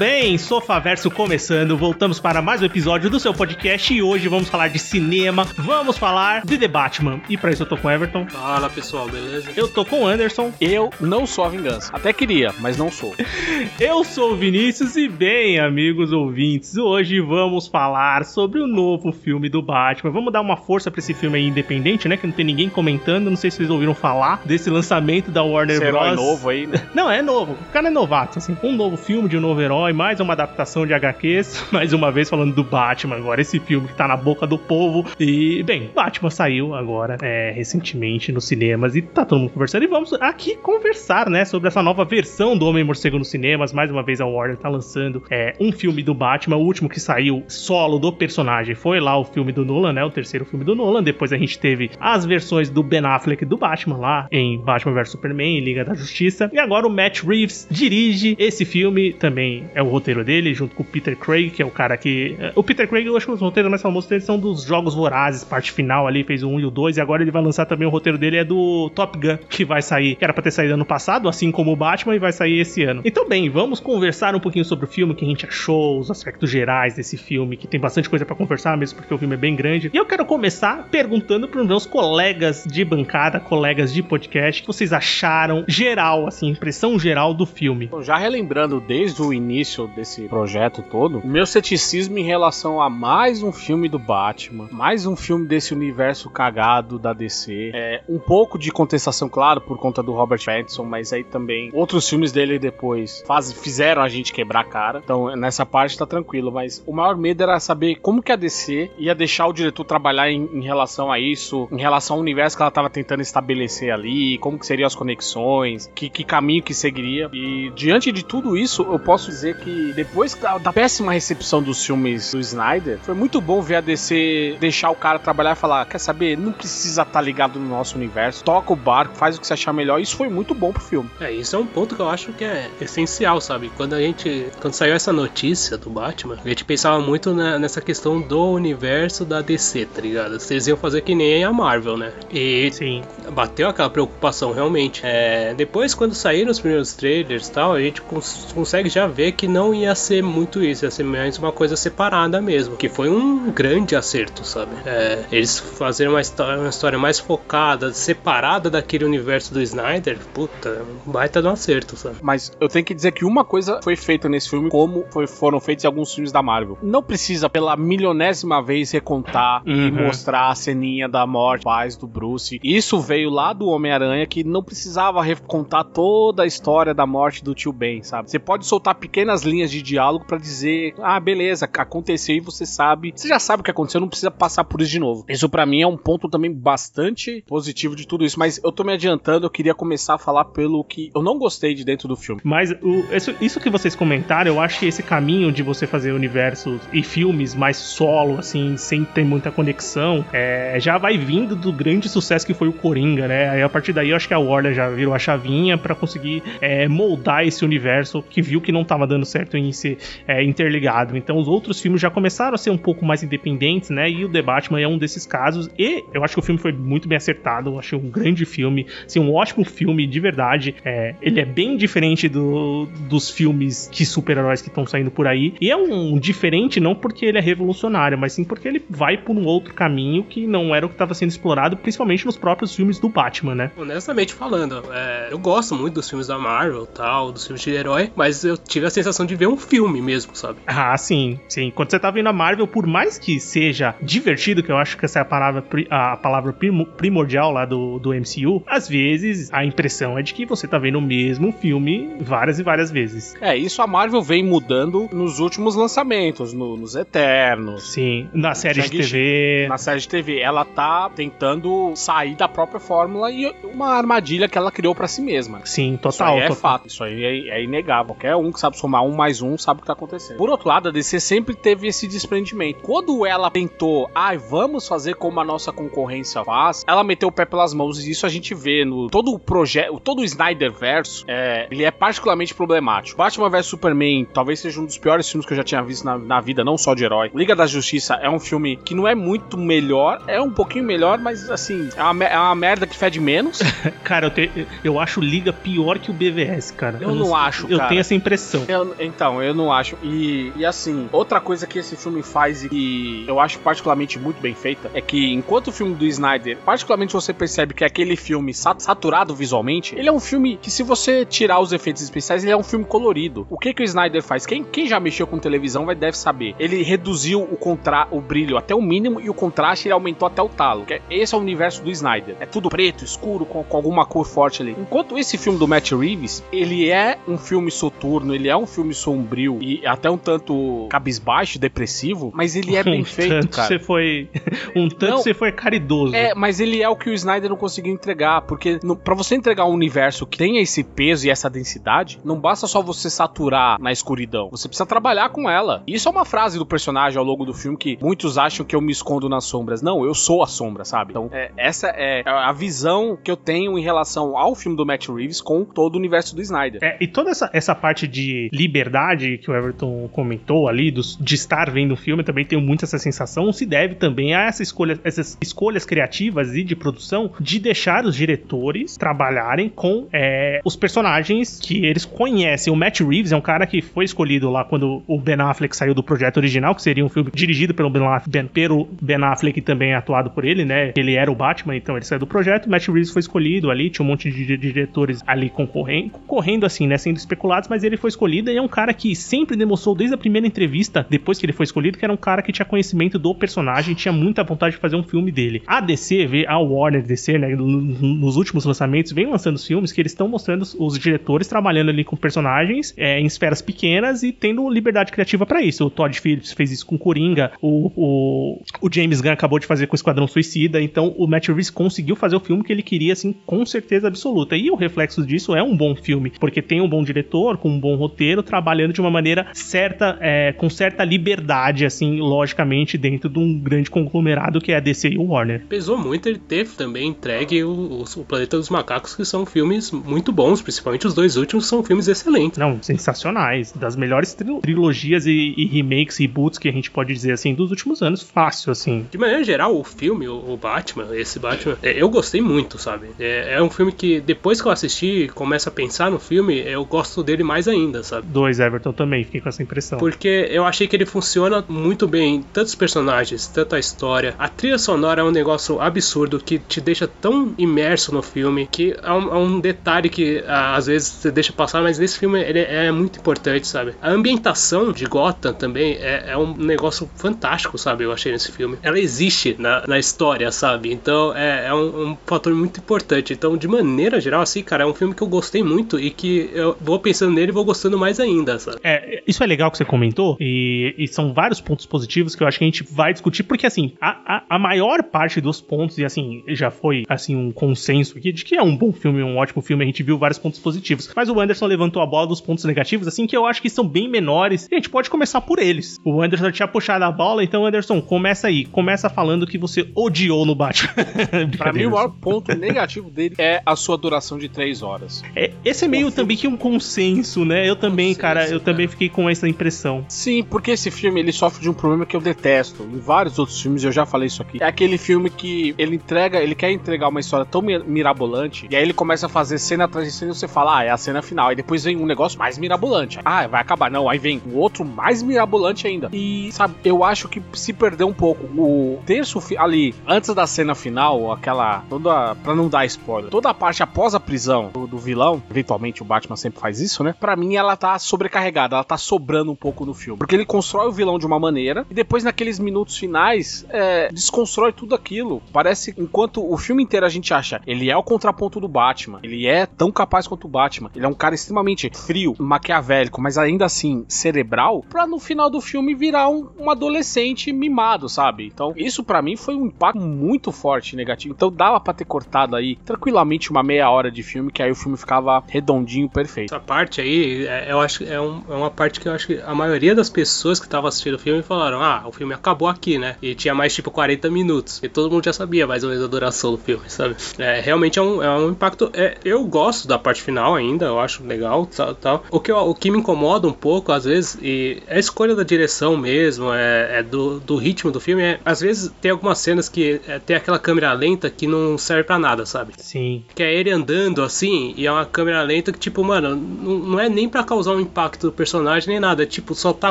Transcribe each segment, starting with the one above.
bem, Sofaverso começando. Voltamos para mais um episódio do seu podcast e hoje vamos falar de cinema. Vamos falar de The Batman. E para isso eu tô com o Everton. Fala pessoal, beleza? Eu tô com o Anderson. Eu não sou a vingança. Até queria, mas não sou. Eu sou o Vinícius e bem, amigos ouvintes, hoje vamos falar sobre o novo filme do Batman. Vamos dar uma força para esse filme aí independente, né? Que não tem ninguém comentando. Não sei se vocês ouviram falar desse lançamento da Warner Esse Bros. herói novo aí, né? Não, é novo. O cara é novato, assim. Um novo filme de um novo herói, mais uma adaptação de HQs. Mais uma vez falando do Batman agora. Esse filme que tá na boca do povo. E, bem, Batman saiu agora, é, recentemente nos cinemas e tá todo mundo conversando. E vamos aqui conversar, né, sobre essa nova versão do Homem-Morcego nos cinemas. Mais uma vez a Warner tá lançando é, um filme do Batman. O último que saiu solo do personagem foi lá o filme do Nolan, né? O terceiro filme do Nolan. Depois a gente teve as versões do Ben Affleck do Batman lá em Batman vs Superman, Liga da Justiça. E agora o Matt Reeves dirige esse filme. Também é o roteiro dele, junto com o Peter Craig, que é o cara que. é, O Peter Craig, eu acho que os roteiros mais famosos dele são dos Jogos Vorazes, parte final ali, fez o 1 e o 2. E agora ele vai lançar também o roteiro dele, é do Top Gun, que vai sair, que era pra ter saído ano passado, assim como o Batman, e vai sair esse ano. Então, bem, vamos conversar um pouquinho sobre o filme, o que a gente achou, os aspectos gerais desse filme, que tem bastante coisa pra conversar, mesmo porque o filme é bem grande. E eu quero começar perguntando pros meus colegas de bancada, colegas de podcast, o que vocês acharam geral, assim, impressão geral do filme. Bom, Já relembrando desde o início desse projeto todo, o meu ceticismo em relação a mais um filme do Batman, mais um filme desse universo cagado da DC, é um pouco de contestação, claro, por conta do Robert Pattinson, mas aí também outros filmes dele depois faz, fizeram a gente quebrar a cara. Então nessa parte tá tranquilo, mas o maior medo era saber como que a DC ia deixar o diretor trabalhar em, em relação a isso, em relação ao universo que ela tava tentando estabelecer ali, como que seriam as conexões, que, que caminho que seguiria. E diante de tudo isso, eu posso dizer que depois da, da péssima recepção dos filmes do Snyder, foi muito bom ver a DC deixar o cara trabalhar e falar: quer saber? Não precisa estar ligado no nosso universo, toca o barco, faz o que você achar melhor. Isso foi muito bom pro filme. É, isso é um ponto que eu acho que é essencial, sabe? Quando a gente. Quando saiu essa notícia do Batman, a gente pensava muito na- nessa questão do universo da DC, tá ligado? Vocês iam fazer que nem a Marvel, né? E Sim. bateu aquela preocupação realmente. É, depois, quando saíram os primeiros trailers e tal, a gente cons- consegue já ver que não ia ser muito isso, ia ser mais uma coisa separada mesmo. Que foi um grande acerto, sabe? É, eles fazerem uma história, uma história mais focada, separada daquele universo do Snyder, puta, um baita de um acerto, sabe? Mas eu tenho que dizer que uma coisa foi feita nesse filme, como foi- foram feitos em alguns filmes da Marvel. Não precisa, pela milionésima vez, recontar e Uhum. mostrar a ceninha da morte, paz do Bruce. Isso veio lá do Homem-Aranha, que não precisava recontar toda a história da morte do tio Ben, sabe? Você pode soltar pequenas linhas de diálogo pra dizer, ah, beleza, aconteceu e você sabe. Você já sabe o que aconteceu, não precisa passar por isso de novo. Isso pra mim é um ponto também bastante positivo de tudo isso. Mas eu tô me adiantando, eu queria começar a falar pelo que eu não gostei de dentro do filme. Mas o- isso, isso que vocês comentaram, eu acho que esse caminho de você fazer universos e filmes mais solo, assim, sem ter muita conexão, é, já vai vindo do grande sucesso que foi o Coringa, né? Aí a partir daí eu acho que a Warner já virou a chavinha pra conseguir é, moldar esse universo que viu que não tava dando certo em ser é, interligado. Então os outros filmes já começaram a ser um pouco mais independentes, né? E o The Batman é um desses casos. E eu acho que o filme foi muito bem acertado. Eu achei um grande filme, assim, um ótimo filme de verdade. É, ele é bem diferente do- dos filmes de super-heróis que estão saindo por aí. E é um diferente não porque ele é revolucionário, mas sim porque ele vai por um outro caminho que não era o que estava sendo explorado, principalmente nos próprios filmes do Batman, né? Honestamente falando, é, eu gosto muito dos filmes da Marvel tal, dos filmes de herói, mas eu tive a sensação de ver um filme mesmo, sabe? Ah, sim, sim. Quando você tá vendo a Marvel, por mais que seja divertido, que eu acho que essa é a palavra, a palavra primo- primordial lá do, do MCU, às vezes a impressão é de que você tá vendo o mesmo filme várias e várias vezes. É, isso a Marvel vem mudando nos últimos lançamentos, no- nos Eternos. Sim, na série de. TV. Na série de TV, ela tá tentando sair da própria fórmula e uma armadilha que ela criou pra si mesma. Sim, Isso total. aí é total. fato, isso aí é, é inegável. Qualquer um que sabe somar somar um mais um, sabe o que tá acontecendo. Por outro lado, a DC sempre teve esse desprendimento. Quando ela tentou, ai, ah, vamos fazer como a nossa concorrência faz, ela meteu o pé pelas mãos e isso a gente vê no todo o projeto, todo o Snyder verso, é, ele é particularmente problemático. Batman vs Superman talvez seja um dos piores filmes que eu já tinha visto na, na vida, não só de herói. Liga da Justiça é um filme que não é muito melhor, é um pouquinho melhor, mas assim, é uma, é uma merda que fede menos. cara, eu, te, eu acho Liga pior que o BVS, cara. Eu, eu não, não acho, Eu tenho essa impressão. Eu, então, eu não acho. E, e assim, outra coisa que esse filme faz e que eu acho particularmente muito bem feita é que enquanto o filme do Snyder, particularmente você percebe que é aquele filme saturado visualmente, ele é um filme que se você tirar os efeitos especiais, ele é um filme colorido. O que que o Snyder faz? Quem, quem já mexeu com televisão vai deve saber. Ele reduziu o contra o brilho até o mínimo e o contraste ele aumentou até o talo. É, esse é o universo do Snyder. É tudo preto, escuro, com, com alguma cor forte ali. Enquanto esse filme do Matt Reeves, ele é um filme soturno, ele é um filme sombrio e até um tanto cabisbaixo, depressivo, mas ele é bem um feito, cara. Você foi um tanto você foi caridoso. É, mas ele é o que o Snyder não conseguiu entregar, porque para você entregar um universo que tenha esse peso e essa densidade, não basta só você saturar na escuridão, você precisa trabalhar com ela. Isso é uma frase do personagem ao longo do filme que muitos acham que eu me escondo nas sombras. Não, eu sou a sombra, sabe? Então, é, essa é a visão que eu tenho em relação ao filme do Matt Reeves com todo o universo do Snyder. É, e toda essa, essa parte de liberdade que o Everton comentou ali, dos, de estar vendo o filme, também tenho muito essa sensação, se deve também a essa escolha, essas escolhas criativas e de produção de deixar os diretores trabalharem com é, os personagens que eles conhecem. O Matt Reeves é um cara que foi escolhido lá quando o Ben Affleck saiu do projeto original, que seria um filme dirigido pelo Ben Affleck, ben, pelo Ben Affleck e também atuado por ele, né? Ele era o Batman, então ele saiu do projeto. Matt Reeves foi escolhido ali, tinha um monte de diretores ali concorrendo, concorrendo assim, né? Sendo especulados, mas ele foi escolhido e é um cara que sempre demonstrou desde a primeira entrevista, depois que ele foi escolhido, que era um cara que tinha conhecimento do personagem, tinha muita vontade de fazer um filme dele. A DC, a Warner DC, né? Nos últimos lançamentos, vem lançando os filmes que eles estão mostrando os diretores trabalhando ali com personagens é, em esferas pequenas e tendo liberdade criativa para isso. O Todd Phillips fez isso com Coringa, o, o, o, James Gunn acabou de fazer com Esquadrão Suicida, então o Matt Reeves conseguiu fazer o filme que ele queria, assim, com certeza absoluta. E o reflexo disso é um bom filme, porque tem um bom diretor, com um bom roteiro, trabalhando de uma maneira certa, é, com certa liberdade, assim, logicamente, dentro de um grande conglomerado que é a DC e o Warner. Pesou muito ele ter também entregue o, o Planeta dos Macacos, que são filmes muito bons, principalmente os dois últimos são filmes excelentes. Não, sensacionais. Das melhores trilogias e, e remakes e reboots que a gente pode dizer assim dos últimos anos, fácil assim. De maneira geral, o filme, o, Batman, esse Batman, é, eu gostei muito, sabe? É, é, um filme que depois que eu assisti, começa a pensar no filme, eu gosto dele mais ainda, sabe? Dois Everton também, fiquei com essa impressão. Porque eu achei que ele funciona muito bem, tantos personagens, tanta história. A trilha sonora é um negócio absurdo que te deixa tão imerso no filme que é um, é um detalhe que às vezes você deixa passar, mas nesse filme ele é muito importante, sabe? A ambientação de Gotham também é, é um negócio fantástico, sabe? Eu achei nesse filme. Ela existe na, na história, sabe? Então é, é um, um, fator muito importante. Então, de maneira geral, assim, cara, é um filme que eu gostei muito e que eu vou pensando nele e vou gostando mais ainda, sabe? É, isso é legal que você comentou e, e são vários pontos positivos que eu acho que a gente vai discutir, porque assim, a, a, a maior parte dos pontos, e assim, já foi assim um consenso aqui de que é um bom filme, um ótimo filme, a gente viu vários pontos positivos. Mas o Anderson levantou a bola dos pontos negativos, assim, que eu acho que são bem menores. E a gente pode começar por eles. O Anderson tinha puxado a bola, então, Anderson, começa aí. Começa falando que você odiou no Batman. pra mim, o maior ponto negativo dele é a sua duração de três horas. É, esse é meio também que um consenso, né? Eu também, consenso, cara, eu também fiquei com essa impressão. Sim, porque esse filme ele sofre de um problema que eu detesto. Em vários outros filmes eu já falei isso aqui. É aquele filme que ele entrega, ele quer entregar uma história tão mirabolante, e aí ele começa a fazer cena atrás de cena e você fala, ah, é a cena final. Aí depois vem um negócio mais mirabolante. Ah, vai acabar. Não, aí vem um outro mais mirabolante ainda. E, sabe, eu acho que se perdeu um pouco. O terço ali, antes da cena final, aquela. Toda. Pra não dar spoiler, toda a parte após a prisão do, do vilão, eventualmente o Batman sempre faz isso, né? Pra mim, ela tá sobrecarregada, ela tá sobrando um pouco no filme. Porque ele constrói o vilão de uma maneira e depois, naqueles minutos finais, é, desconstrói tudo aquilo. Parece, enquanto o filme inteiro a gente acha, ele é o contraponto do Batman, ele é tão capaz quanto o Batman, ele é um cara extremamente frio, maquiavélico, mas ainda assim cerebral, pra no final do filme virar um, um adolescente mimado, sabe? Então, isso para mim foi um impacto muito forte negativo. Então, dava pra ter cortado aí tranquilamente uma meia hora de filme, que aí o filme ficava redondinho, perfeito. Essa parte aí, é, eu acho que é, um, é uma parte que eu acho que a maioria das pessoas que estavam assistindo o filme falaram: ah, o filme acabou aqui, né? E tinha mais tipo 40 minutos. E todo mundo já sabia mais ou menos a duração do filme, sabe? É, realmente é um, é um impacto. É, eu gosto da parte final ainda, eu acho legal tal. tal. O, que, o que me incomoda um pouco, às vezes, e é a escolha da direção mesmo, é, é do, do ritmo do filme. É, às vezes tem algumas cenas que é, tem aquela câmera lenta que não serve para nada, sabe? Sim. Que é ele andando assim, e é uma câmera lenta que, tipo, mano, não, não é nem para causar um impacto do personagem nem nada. É tipo, só tá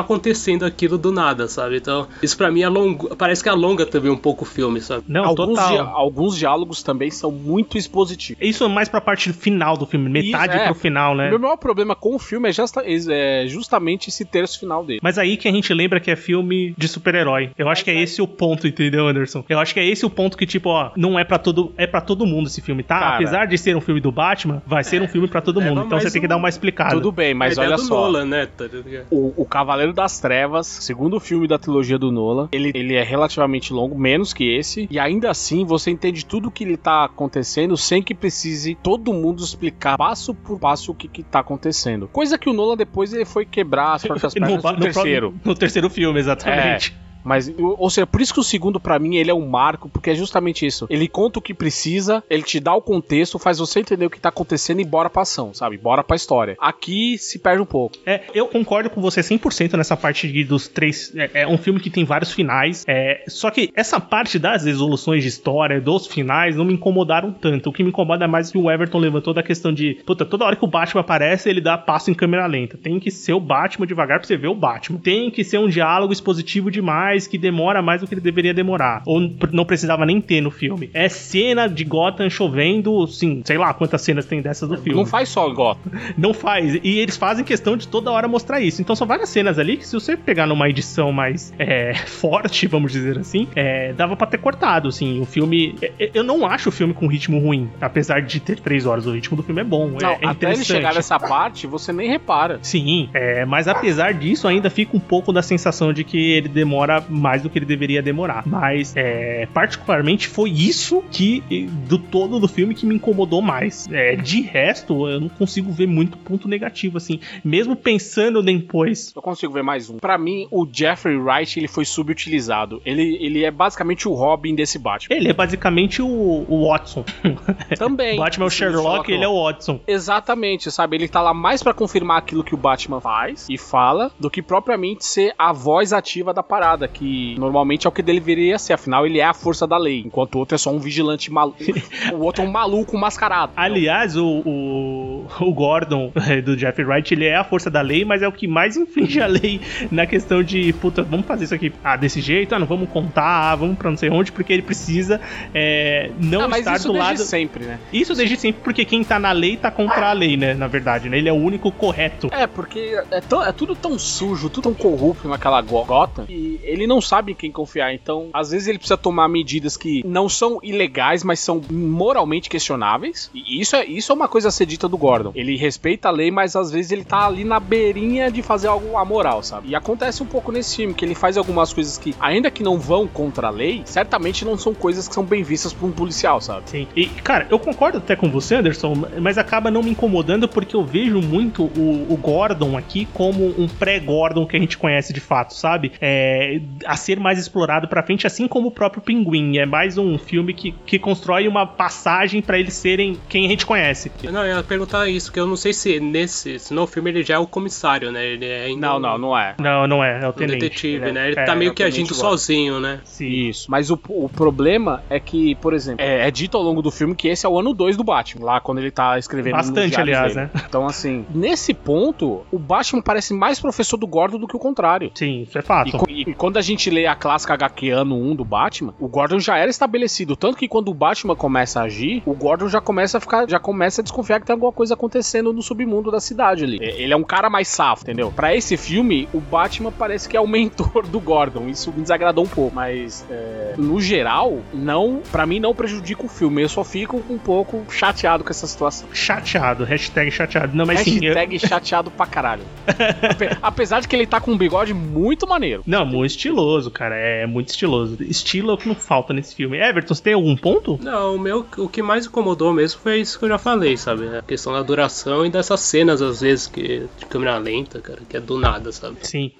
acontecendo aquilo do nada, sabe? Então, isso para mim alonga, parece que alonga também um pouco o filme, sabe? Não, alguns, di alguns diálogos também são muito expositivos. Isso é mais pra parte final do filme, metade isso, é. pro final, né? O meu maior problema com o filme é, justa, é justamente esse terço final dele. Mas aí que a gente lembra que é filme de super-herói. Eu acho que é esse o ponto, entendeu, Anderson? Eu acho que é esse o ponto que, tipo, ó, não é para todo. É para todo mundo esse filme, tá? Cara, Apesar de ser um filme do Batman, vai ser um filme para todo mundo. Então você tem que dar uma explicada. Tudo bem, mas olha só. Nolan, né? Tá o, o Cavaleiro das Trevas, segundo filme da trilogia do Nolan, ele, ele é relativamente longo, menos que esse, e ainda assim você entende tudo o que ele tá acontecendo sem que precise todo mundo explicar passo por passo o que, que tá acontecendo. Coisa que o Nolan depois ele foi quebrar as próprias pernas no, no, no terceiro. No terceiro filme, exatamente. É. Mas, ou seja, por isso que o segundo, para mim, ele é um marco, porque é justamente isso. Ele conta o que precisa, ele te dá o contexto, faz você entender o que tá acontecendo e bora pra ação, sabe? Bora pra história. Aqui se perde um pouco. É, eu concordo com você 100% nessa parte dos três. É, é, um filme que tem vários finais. É, só que essa parte das resoluções de história, dos finais, não me incomodaram tanto. O que me incomoda é mais que o Everton levantou da questão de, puta, toda hora que o Batman aparece, ele dá passo em câmera lenta. Tem que ser o Batman devagar pra você ver o Batman. Tem que ser um diálogo expositivo demais mais, que demora mais do que ele deveria demorar. Ou não precisava nem ter no filme. É cena de Gotham chovendo, sim, sei lá quantas cenas tem dessas do filme. Não faz só Gotham. Não faz. E eles fazem questão de toda hora mostrar isso. Então são várias cenas ali que se você pegar numa edição mais é, forte, vamos dizer assim, é, dava pra ter cortado, assim. O filme... É, é, eu não acho o filme com ritmo ruim, apesar de ter três horas. O ritmo do filme é bom, não, é, é até ele chegar nessa parte, você nem repara. Sim, é, mas apesar disso, ainda fica um pouco da sensação de que ele demora mais do que ele deveria demorar. Mas, é, particularmente, foi isso que, do todo do filme, que me incomodou mais. É, de resto, eu não consigo ver muito ponto negativo, assim. Mesmo pensando depois. Eu consigo ver mais um. Para mim, o Jeffrey Wright, ele foi subutilizado. Ele, ele é basicamente o Robin desse Batman. Ele é basicamente o, o Watson. Também. o Batman é o Sherlock, ele é o Watson. Exatamente, sabe? Ele tá lá mais para confirmar aquilo que o Batman faz e fala, do que propriamente ser a voz ativa da parada, que normalmente é o que deveria ser, afinal ele é a força da lei, enquanto o outro é só um vigilante maluco. o outro é um maluco mascarado. Aliás, o, o, o Gordon é, do Jeff Wright, ele é a força da lei, mas é o que mais infringe a lei na questão de, puta, vamos fazer isso aqui ah, desse jeito, ah, não vamos contar, ah, vamos pra não sei onde, porque ele precisa é, não ah, estar do lado. sempre, né? Isso desde sempre, porque quem tá na lei tá contra a lei, né? Na verdade, né? Ele é o único correto. É, porque é, tão, é tudo tão sujo, tudo tão corrupto naquela gota, ele não sabe sabe em quem confiar. Então, às vezes ele precisa tomar medidas que não são ilegais, mas são moralmente questionáveis. E isso é, isso é uma coisa a ser dita do Gordon. Ele respeita a lei, mas às vezes ele tá ali na beirinha de fazer algo amoral, sabe? E acontece um pouco nesse filme, que ele faz algumas coisas que, ainda que não vão contra a lei, certamente não são coisas que são bem vistas por um policial, sabe? Sim. E, cara, eu concordo até com você, Anderson, mas acaba não me incomodando porque eu vejo muito o, o Gordon aqui como um pré-Gordon que a gente conhece de fato, sabe? É, a ser mais explorado pra frente, assim como o próprio Pinguim. É mais um filme que, que constrói uma passagem para eles serem quem a gente conhece. Não, eu ia perguntar isso, que eu não sei se nesse se no filme ele já é o comissário, né? Ele é ainda Não, não, não é. Não, não é, é o tenente. O detetive, ele é, né? Ele é, tá meio é que agindo sozinho, né? Sim. Isso. Mas o, o problema é que, por exemplo, é, é, dito ao longo do filme que esse é o ano 2 do Batman, lá quando ele tá escrevendo Bastante, aliás, dele. né? Então, assim, nesse ponto, o Batman parece mais professor do Gordon do que o contrário. Sim, isso é fato. E, e quando a gente lê a clássica HQ ano 1 do Batman, o Gordon já era estabelecido. Tanto que quando o Batman começa a agir, o Gordon já começa a ficar, já começa a desconfiar que tem alguma coisa acontecendo no submundo da cidade ali. Ele é um cara mais safo, entendeu? Para esse filme, o Batman parece que é o mentor do Gordon. Isso me desagradou um pouco, mas é, no geral, não, para mim não prejudica o filme. Eu só fico um pouco chateado com essa situação. Chateado, hashtag chateado. Não, mas hashtag sim, eu... chateado pra caralho. Apesar de que ele tá com um bigode muito maneiro. Não, muito estiloso, cara. É muito estiloso. Estilo é o que não falta nesse filme. Everton, você tem algum ponto? Não, o meu, o que mais incomodou mesmo foi isso que eu já falei, sabe? A questão da duração e dessas cenas, às vezes, que de câmera lenta, cara, que é do nada, sabe? Sim.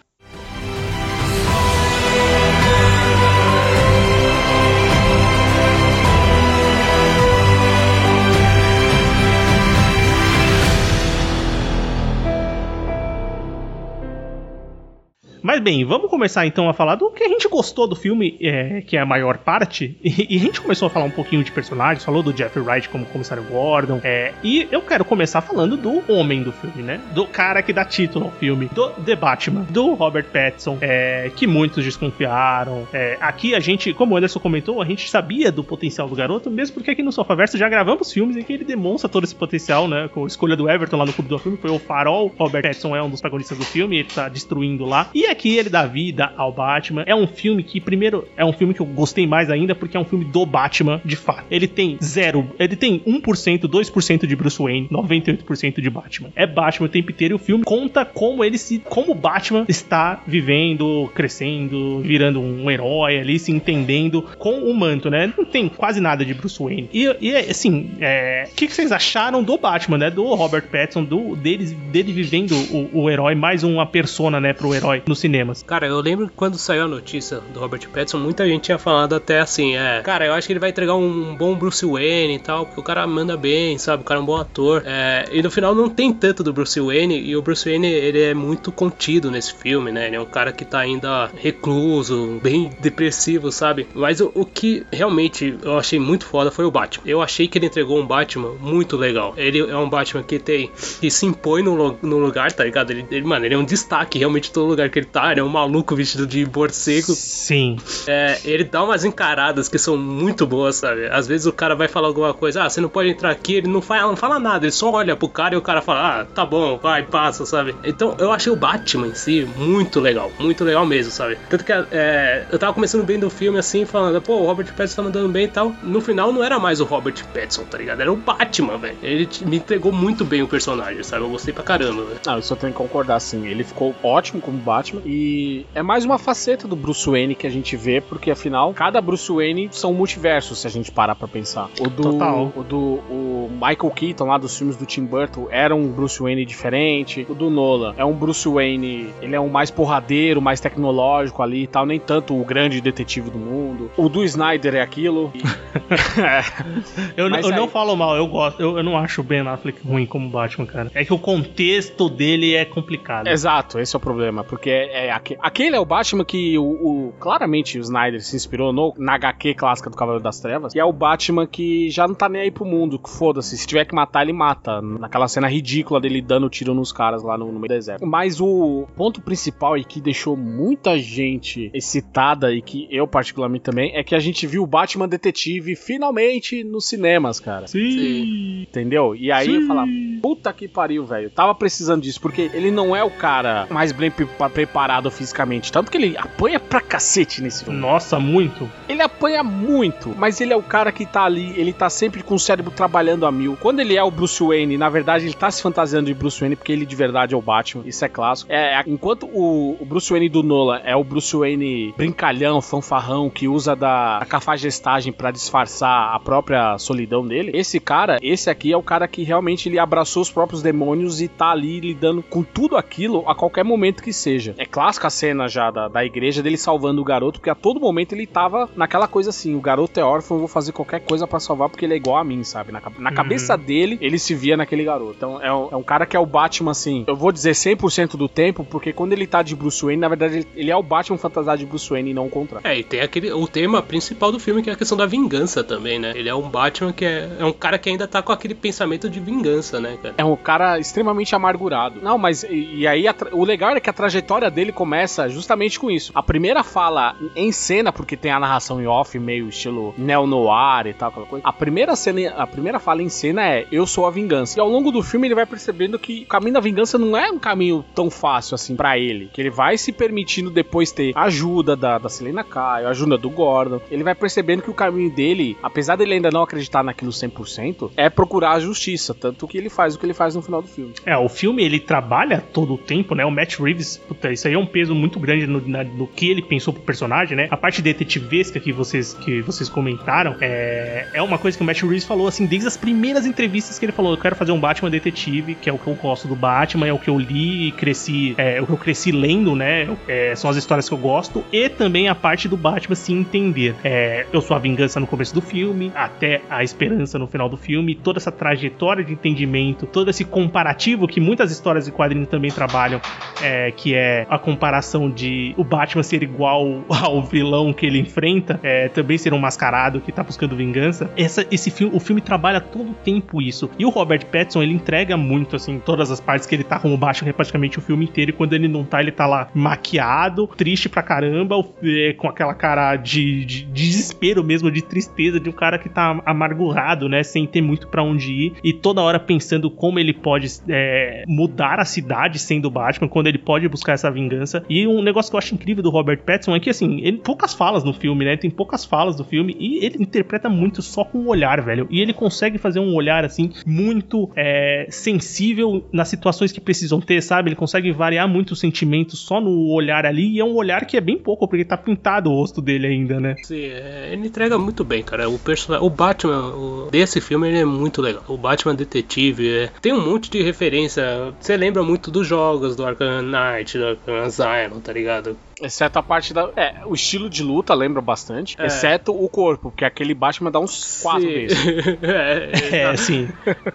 Mas bem, vamos começar então a falar do que a gente gostou do filme, é, que é a maior parte. E, e, a gente começou a falar um pouquinho de personagens, falou do Jeffrey Wright como comissário Gordon. É, e eu quero começar falando do homem do filme, né? Do cara que dá título ao filme, do The Batman, do Robert Pattinson, é, que muitos desconfiaram. É, aqui a gente, como o Anderson comentou, a gente sabia do potencial do garoto, mesmo porque aqui no Sofaverso já gravamos filmes em que ele demonstra todo esse potencial, né? Com a escolha do Everton lá no clube do filme, foi o Farol. Robert Pattinson é um dos protagonistas do filme, ele tá destruindo lá. E aqui ele dá vida ao Batman. É um filme que, primeiro, é um filme que eu gostei mais ainda porque é um filme do Batman de fato. Ele tem zero, ele tem 1%, 2% de Bruce Wayne, 98% de Batman. É Batman o tempo inteiro e o filme conta como ele se, como Batman está vivendo, crescendo, virando um herói ali, se entendendo com o manto, né? Não tem quase nada de Bruce Wayne. E, e assim, é, o que, que, vocês acharam do Batman, né? Do Robert Pattinson, do, dele, dele vivendo o, o herói, mais uma persona, né, pro herói nos cinemas? Cara, eu lembro quando saiu a notícia do Robert Pattinson, muita gente tinha falado até assim, é, cara, eu acho que ele vai entregar um bom Bruce Wayne e tal, porque o cara manda bem, sabe? O cara é um bom ator. É, e no final não tem tanto do Bruce Wayne, e o Bruce Wayne, ele é muito contido nesse filme, né? Ele é um cara que tá ainda recluso, bem depressivo, sabe? Mas o, o que realmente eu achei muito foda foi o Batman. Eu achei que ele entregou um Batman muito legal. Ele é um Batman que tem, que se impõe no, no lugar, tá ligado? Ele, ele, mano, ele é um destaque realmente todo lugar que ele tá, ele é um maluco vestido de morcego. Sim. É, ele dá umas encaradas que são muito boas, sabe? Às vezes o cara vai falar alguma coisa, ah, você não pode entrar aqui, ele não fala, não fala nada, ele só olha pro cara e o cara fala, ah, tá bom, vai, passa, sabe? Então eu achei o Batman em si muito legal, muito legal mesmo, sabe? Tanto que é, eu tava começando bem do filme assim, falando, pô, o Robert Pattinson tá mandando bem e tal. No final não era mais o Robert Pattinson, tá ligado? Era o Batman, velho. Ele me entregou muito bem o personagem, sabe? Eu gostei pra caramba, velho. Não, eu só tenho que concordar, assim. Ele ficou ótimo como Batman e é mais uma faceta do Bruce Wayne que a gente vê, porque afinal, cada Bruce Wayne são multiversos, se a gente parar pra pensar. O do, Total. O do o Michael Keaton, lá dos filmes do Tim Burton, era um Bruce Wayne diferente. O do Nolan é um Bruce Wayne, ele é um mais porradeiro, mais tecnológico ali e tal, nem tanto o grande detetive do mundo. O do Snyder é aquilo. eu Mas eu aí- não falo mal, eu gosto. Eu, eu não acho o Ben Affleck ruim como Batman, cara. É que o contexto dele é complicado. Exato, esse é o problema, porque é, é aque- aquele é o Batman que o, o- claramente o Snyder se inspirou no, na HQ clássica do Cavaleiro das Trevas, e é o Batman que já não tá nem aí pro mundo, que foda-se, se tiver que matar, ele mata, naquela cena ridícula dele dando tiro nos caras lá no, no meio do deserto. Mas o ponto principal e que deixou muita gente excitada, e que eu particularmente também, é que a gente viu o Batman Detetive finalmente nos cinemas, cara. Sim. Entendeu? E aí eu Sim. falava, puta que pariu, velho. Tava precisando disso, porque ele não é o cara mais bem pre- preparado fisicamente. Tanto que ele apanha pra cacete nesse filme. Nossa, muito. Ele apanha muito, mas ele é o cara que tá ali, ele tá sempre com o cérebro trabalhando a mil. Quando ele é o Bruce Wayne, na verdade ele tá se fantasiando de Bruce Wayne porque ele de verdade é o Batman. Isso é clássico. É, enquanto o, o Bruce Wayne do Nolan é o Bruce Wayne brincalhão, fanfarrão, que usa da, da cafagestagem pra disfarçar a própria solidão dele, esse cara, esse aqui é o cara que realmente ele abraçou os próprios demônios e tá ali lidando com tudo aquilo a qualquer momento que seja. É clássica a cena já da, da igreja dele salvando o garoto, porque a todo momento ele tava naquela coisa assim: o garoto é órfão, eu vou fazer qualquer coisa pra salvar porque ele é igual a mim, sabe? Na, na Uhum. cabeça dele, ele se via naquele garoto. Então é um, é um cara que é o Batman, assim, eu vou dizer 100% do tempo, porque quando ele tá de Bruce Wayne, na verdade ele, ele é o Batman fantasiado de Bruce Wayne e não o contrário. É, e tem aquele, o tema principal do filme que é a questão da vingança também, né? Ele é um Batman que é, é um cara que ainda tá com aquele pensamento de vingança, né, cara? É um cara extremamente amargurado. Não, mas e, e aí o legal é que a trajetória dele começa justamente com isso. A primeira fala em cena, porque tem a narração em off, meio estilo neo-noir e tal, aquela coisa. A primeira cena, a primeira fala em cena é eu sou a vingança. E ao longo do filme ele vai percebendo que o caminho da vingança não é um caminho tão fácil assim pra ele. Que ele vai se permitindo depois ter ajuda da, da Selena Kyle, ajuda do Gordon. Ele vai percebendo que o caminho dele, apesar dele ainda não acreditar naquilo 100%, é procurar a justiça. Tanto que ele faz o que ele faz no final do filme. É, o filme ele trabalha todo o tempo, né? O Matt Reeves, puta, isso aí é um peso muito grande no, na, no que ele pensou pro personagem, né? A parte detetivesca que vocês, que vocês comentaram é, é uma coisa que o Matt Reeves falou, assim, desde as primeiras entrevistas que ele falou: eu quero fazer um Batman detetive, que é o que eu gosto do Batman, é o que eu li e cresci, é o que eu cresci lendo, né? É, são as histórias que eu gosto, e também a parte do Batman se entender. É, eu sou a vingança no começo do filme, até a esperança no final do filme, toda essa trajetória de entendimento, todo esse comparativo que muitas histórias de quadrinhos também trabalham, é, que é a comparação de o Batman ser igual ao vilão que ele enfrenta, é, também ser um mascarado que tá buscando vingança. Essa, esse filme, o filme trabalha todo o tempo isso. E o Robert Pattinson, ele entrega muito, assim, todas as partes que ele tá como Batman, praticamente o filme inteiro, e quando ele não tá, ele tá lá maquiado, triste pra caramba, é, com aquela cara de, de, de desespero mesmo, de tristeza, de um cara que tá amargurado, né, sem ter muito para onde ir, e toda hora pensando como ele pode é, mudar a cidade sendo Batman, quando ele pode buscar essa vingança. E um negócio que eu acho incrível do Robert Pattinson é que, assim, ele poucas falas no filme, né? Tem poucas falas do filme e ele interpreta muito só com o olhar, velho. E ele consegue fazer um olhar, assim, muito é, sensível nas situações que precisam ter, sabe? Ele consegue variar muito os sentimentos só no olhar ali. E é um olhar que é bem pouco, porque tá pintado o rosto dele ainda, né? Sim, é, ele entrega muito bem, cara. O personagem, o Batman o, desse filme ele é muito legal. O Batman detetive tem um monte de referência. Você lembra muito dos jogos do Arkham Knight, do Arkham Asylum, tá ligado? Exceto a parte da. É, o estilo de luta lembra bastante. É. Exceto o corpo, porque aquele Batman dá uns quatro vezes. é, é, sim.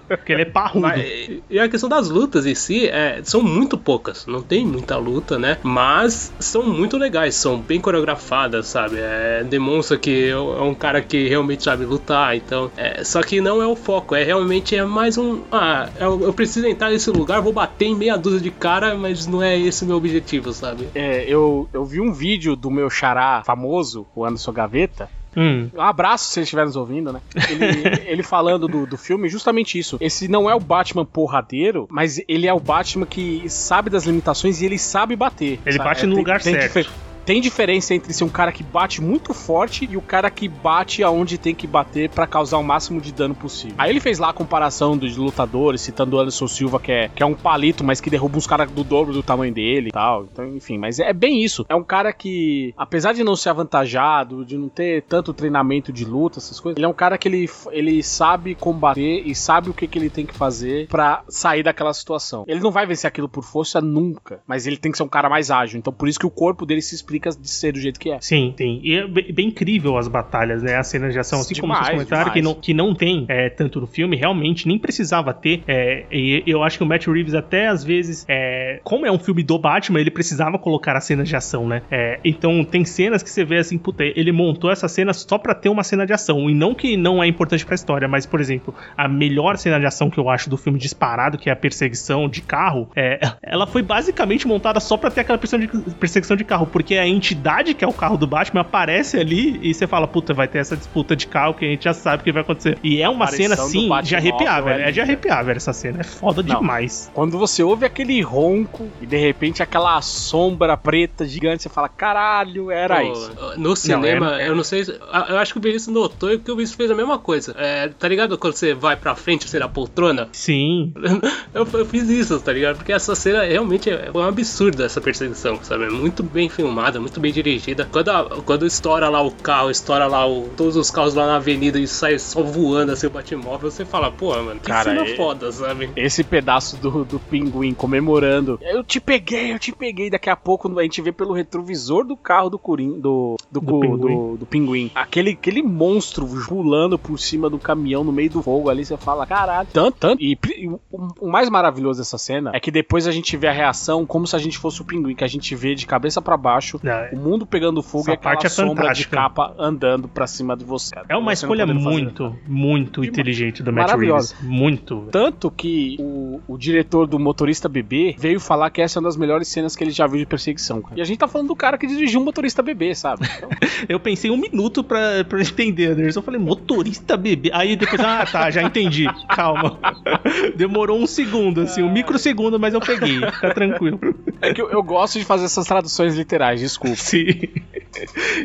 Porque ele é parrudo. Mas, e a questão das lutas em si é, são muito poucas. Não tem muita luta, né? Mas são muito legais, são bem coreografadas, sabe? É, demonstra que é um cara que realmente sabe lutar. Então, é, só que não é o foco. É realmente é mais um. Ah, eu, eu preciso entrar nesse lugar, vou bater em meia dúzia de cara, mas não é esse o meu objetivo, sabe? É, eu eu vi um vídeo do meu xará famoso, o Anderson Gaveta, Hum. Um abraço se ele estiver nos ouvindo, né? Ele, ele falando do, do filme, justamente isso. Esse não é o Batman porradeiro, mas ele é o Batman que sabe das limitações e ele sabe bater. Ele sabe? bate no tem, lugar tem certo. Tem diferença entre ser um cara que bate muito forte e o cara que bate aonde tem que bater para causar o máximo de dano possível. Aí ele fez lá a comparação dos lutadores, citando o Anderson Silva, que é, que é um palito, mas que derruba uns caras do dobro do tamanho dele e tal. Então, enfim, mas é bem isso. É um cara que, apesar de não ser avantajado, de não ter tanto treinamento de luta, essas coisas, ele é um cara que ele, ele sabe combater e sabe o que, que ele tem que fazer para sair daquela situação. Ele não vai vencer aquilo por força nunca, mas ele tem que ser um cara mais ágil. Então, por isso que o corpo dele se explica de ser do jeito que é. Sim, sim. E é bem, bem incrível as batalhas, né? As cenas de ação, assim demais, como vocês comentaram, que não, que não tem é, tanto no filme, realmente nem precisava ter. É, e eu acho que o Matt Reeves, até às vezes, é, como é um filme do Batman, ele precisava colocar as cenas de ação, né? É, então tem cenas que você vê assim, puta, ele montou essa cena só pra ter uma cena de ação. E não que não é importante pra história, mas, por exemplo, a melhor cena de ação que eu acho do filme disparado, que é a perseguição de carro, é, ela foi basicamente montada só pra ter aquela perseguição de carro, porque a entidade que é o carro do Batman aparece ali e você fala, puta, vai ter essa disputa de carro que a gente já sabe que vai acontecer. E é uma cena assim de arrepiar, velho. É de arrepiar, velho, essa cena. É foda Não. demais. Quando você ouve aquele ronco e de repente aquela sombra preta gigante, você fala, caralho, era Pô, isso. No cinema, não, é... eu não sei. Eu acho que o Vinícius notou e que o Vinícius fez a mesma coisa. É, tá ligado quando você vai pra frente, você na poltrona? Sim. eu, eu, fiz isso, tá ligado? Porque essa cena realmente é um absurdo essa perseguição, sabe? É muito bem filmada, muito bem dirigida. Quando, a, quando estoura lá o carro, estoura lá o, todos os carros lá na avenida e sai só voando assim o Batmóvel, você fala, pô, mano, que Cara, cena é, foda, sabe? Esse pedaço do, do pinguim comemorando. Eu te peguei, eu te peguei. Daqui a pouco a gente vê pelo retrovisor do carro do Curim, do, do, do, pinguim. do, do pinguim. Aquele, aquele monstro pulando por cima do caminhão no meio do fogo ali, você fala, caralho. Tanto, tanto. E, e o, o, mais maravilhoso dessa cena é que depois a gente vê a reação como se a gente fosse o pinguim, que a gente vê de cabeça para baixo, é. o mundo pegando fogo e aquela parte é sombra fantástica. de capa andando pra cima de você. É uma escolha muito, muito e inteligente do Matt Reeves. Muito. Tanto que o, o, diretor do Motorista Bebê veio falar que essa é uma das melhores cenas que ele já viu de perseguição. Cara. E a gente tá falando do cara que dirigiu um Motorista Bebê, sabe? Então... eu pensei um minuto pra, pra entender, Anderson. Eu falei, Motorista Bebê? Aí depois, ah, tá, já entendi. Calma. Demorou um segundo, assim, um microsegundo, mas eu peguei. Fica tranquilo. É que eu, eu gosto de fazer essas traduções literais, desculpa. Sim.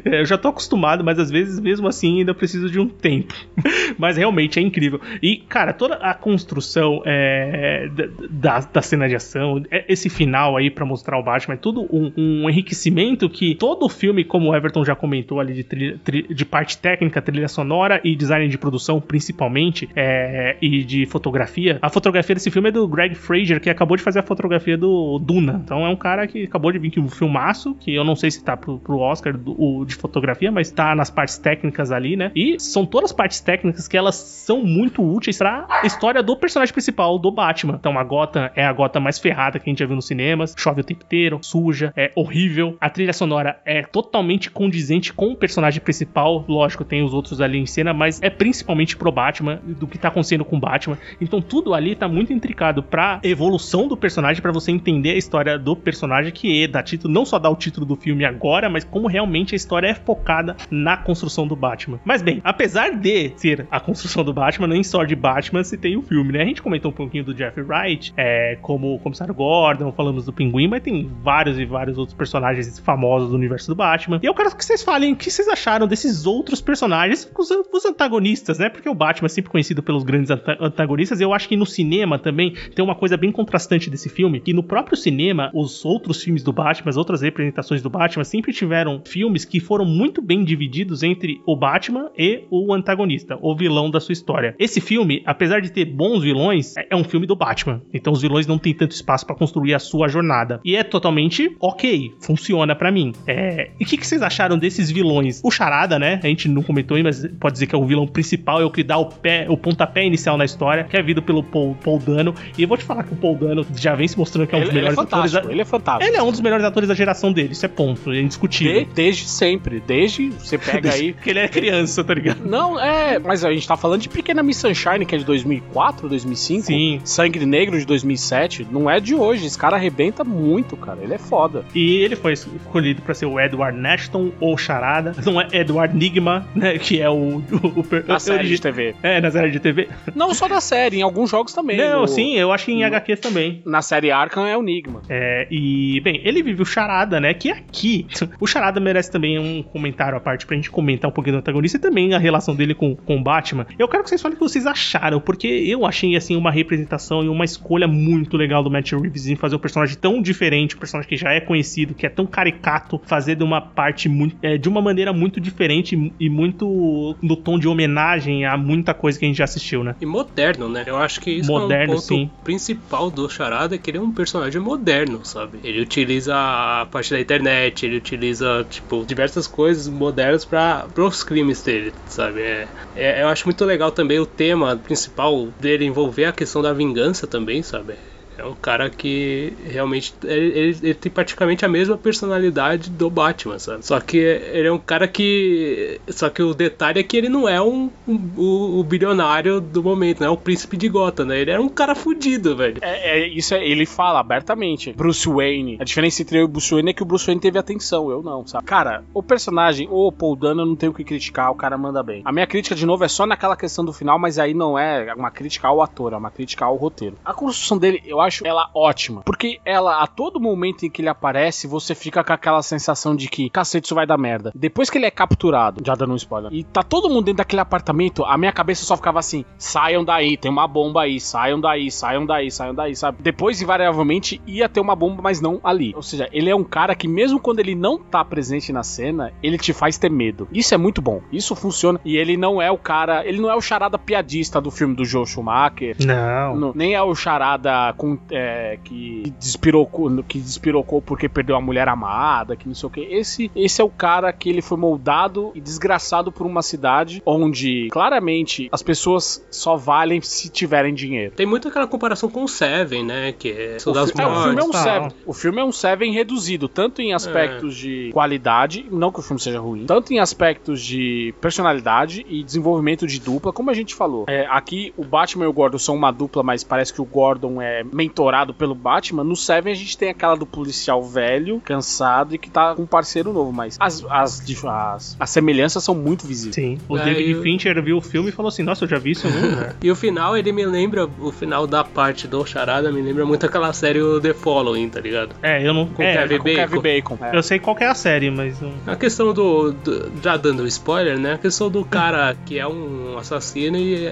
É, eu já tô acostumado, mas às vezes, mesmo assim, ainda preciso de um tempo. mas realmente é incrível. E, cara, toda a construção é, da, da cena de ação, é, esse final aí para mostrar o Batman, é tudo um, um, enriquecimento que todo o filme, como o Everton já comentou ali, de, trilha, de parte técnica, trilha sonora e design de produção, principalmente, é, e de fotografia. A fotografia desse filme é do Greg Fraser, que acabou de fazer a fotografia do Duna. Então é um cara que acabou de vir aqui um filmaço, que eu não sei se tá pro, pro Oscar do, de fotografia, mas tá nas partes técnicas ali, né? E são todas partes técnicas que elas são muito úteis pra história do personagem principal, do Batman. Então a Gotham é a Gotham mais ferrada que a gente já viu nos cinemas, chove o tempo inteiro, suja, é horrível. A trilha sonora é totalmente condizente com o personagem principal. Lógico, tem os outros ali em cena, mas é principalmente pro Batman, do que tá acontecendo com o Batman. Então tudo ali tá muito intricado pra evolução do personagem, para você entender a história do personagem, que é, dá título, não só dá o título do filme agora, mas como realmente a história é focada na construção do Batman. Mas bem, apesar de ser a construção do Batman, nem só de Batman se tem o filme, né? A gente comentou um pouquinho do Jeff Wright, é, como o Comissário Gordon, falamos do Pinguim, mas tem vários e vários outros personagens famosos do universo do Batman. E eu quero que vocês falem o que vocês acharam desses outros personagens, os, os antagonistas, né? Porque o Batman é sempre conhecido pelos grandes antagonistas. Eu acho que no cinema também tem uma coisa bem contrastante desse filme, que no próprio cinema, os outros filmes do Batman, as outras representações do Batman, sempre tiveram filmes que foram muito bem divididos entre o Batman e o antagonista, o vilão da sua história. Esse filme, apesar de ter bons vilões, é, é um filme do Batman. Então os vilões não têm tanto espaço para construir a sua jornada. E é totalmente ok, funciona para mim. É... E o que, que, vocês acharam desses vilões? O Charada, né? A gente não comentou aí, mas pode dizer que é o vilão principal, é o que dá o pé, o pontapé inicial na história, que é vindo pelo Paul, Paul Dano. E eu vou te falar que o Paul Dano já vem se mostrando que é um dos ele, melhores ele é atores. Da... Ele é fantástico. Ele é um dos melhores atores da geração dele, isso é ponto, é indiscutível. De, desde sempre, desde você pega aí. que ele é criança, tá ligado? Não, é, mas a gente tá falando de Pequena Miss Sunshine, que é de 2004, 2005. Sim. Sangue Negro de 2007. Não é de hoje. Esse cara arrebenta muito, cara. Ele é foda. E ele foi escolhido para ser o Edward Nashton ou Charada. Não é Edward Nigma, né? Que é o. o, o na série de TV. É, na série de TV. Não só da série, em alguns jogos também. Não, no... sim, eu acho que em no... HQs também. Na série Arkham é o Nigma. É, e, bem, ele vive o Charada, né? Que aqui. O Charada merece também um comentário à parte pra gente comentar um pouquinho do antagonista e também a relação dele com, com o Batman. Eu quero que vocês falem o que vocês acharam, porque eu achei, assim, uma representação e uma escolha muito legal do Matt Reeves em fazer um personagem tão diferente, um personagem que já é conhecido, que é tão caricato, fazer de uma parte muito. É, de uma maneira muito diferente e muito no tom de homenagem a muita coisa que a gente já assistiu, né? E moderno, né? Eu acho que isso moderno, é um ponto sim. principal do Charada, é que ele é um personagem moderno, sabe? Ele utiliza a parte da internet, ele utiliza, tipo, diversas coisas modernas para os crimes dele, sabe? É, é, eu acho muito legal também o tema principal dele envolver a questão da vingança também, sabe? É um cara que realmente. Ele, ele, ele, tem praticamente a mesma personalidade do Batman, sabe? Só que ele é um cara que. Só que o detalhe é que ele não é um, um o, o, bilionário do momento, né? O príncipe de Gotham, né? Ele era um cara fudido, velho. É, é isso é, ele fala abertamente. Bruce Wayne. A diferença entre eu e o Bruce Wayne é que o Bruce Wayne teve atenção, eu não, sabe? Cara, o personagem, o Paul Dano, eu não tenho o que criticar, o cara manda bem. A minha crítica, de novo, é só naquela questão do final, mas aí não é uma crítica ao ator, é uma crítica ao roteiro. A construção dele, eu acho acho ela ótima. Porque ela, a todo momento em que ele aparece, você fica com aquela sensação de que, cacete, isso vai dar merda. Depois que ele é capturado, já dando um spoiler, e tá todo mundo dentro daquele apartamento, a minha cabeça só ficava assim: saiam daí, tem uma bomba aí, saiam daí, saiam daí, saiam daí, sabe? Depois, invariavelmente, ia ter uma bomba, mas não ali. Ou seja, ele é um cara que, mesmo quando ele não tá presente na cena, ele te faz ter medo. Isso é muito bom. Isso funciona. E ele não é o cara. Ele não é o charada piadista do filme do Joe Schumacher. Não. não nem é o charada com é, que despirocou, que despirocou porque perdeu a mulher amada, que não sei o que. Esse, esse é o cara que ele foi moldado e desgraçado por uma cidade onde claramente as pessoas só valem se tiverem dinheiro. Tem muito aquela comparação com o Seven, né? Que é o, das fi é, o filme é um Seven. O filme é um Seven reduzido, tanto em aspectos é. de qualidade, não que o filme seja ruim, tanto em aspectos de personalidade e desenvolvimento de dupla, como a gente falou. É, aqui o Batman e o Gordon são uma dupla, mas parece que o Gordon é mentorado pelo Batman, no Seven a gente tem aquela do policial velho, cansado e que tá com um parceiro novo, mas as, as, as, as semelhanças são muito visíveis. Sim. O É, David eu- Fincher viu o filme e falou assim: Nossa, eu já vi isso lugar. E o final, ele me lembra, o final da parte do Charada me lembra muito aquela série o The Following, tá ligado? É, eu não. Com é, Kevin Com Kevin Bacon. Bacon. É. Eu sei qual que é a série, mas. não- A questão do, do- Já dando spoiler, né? A questão do cara que é um assassino e,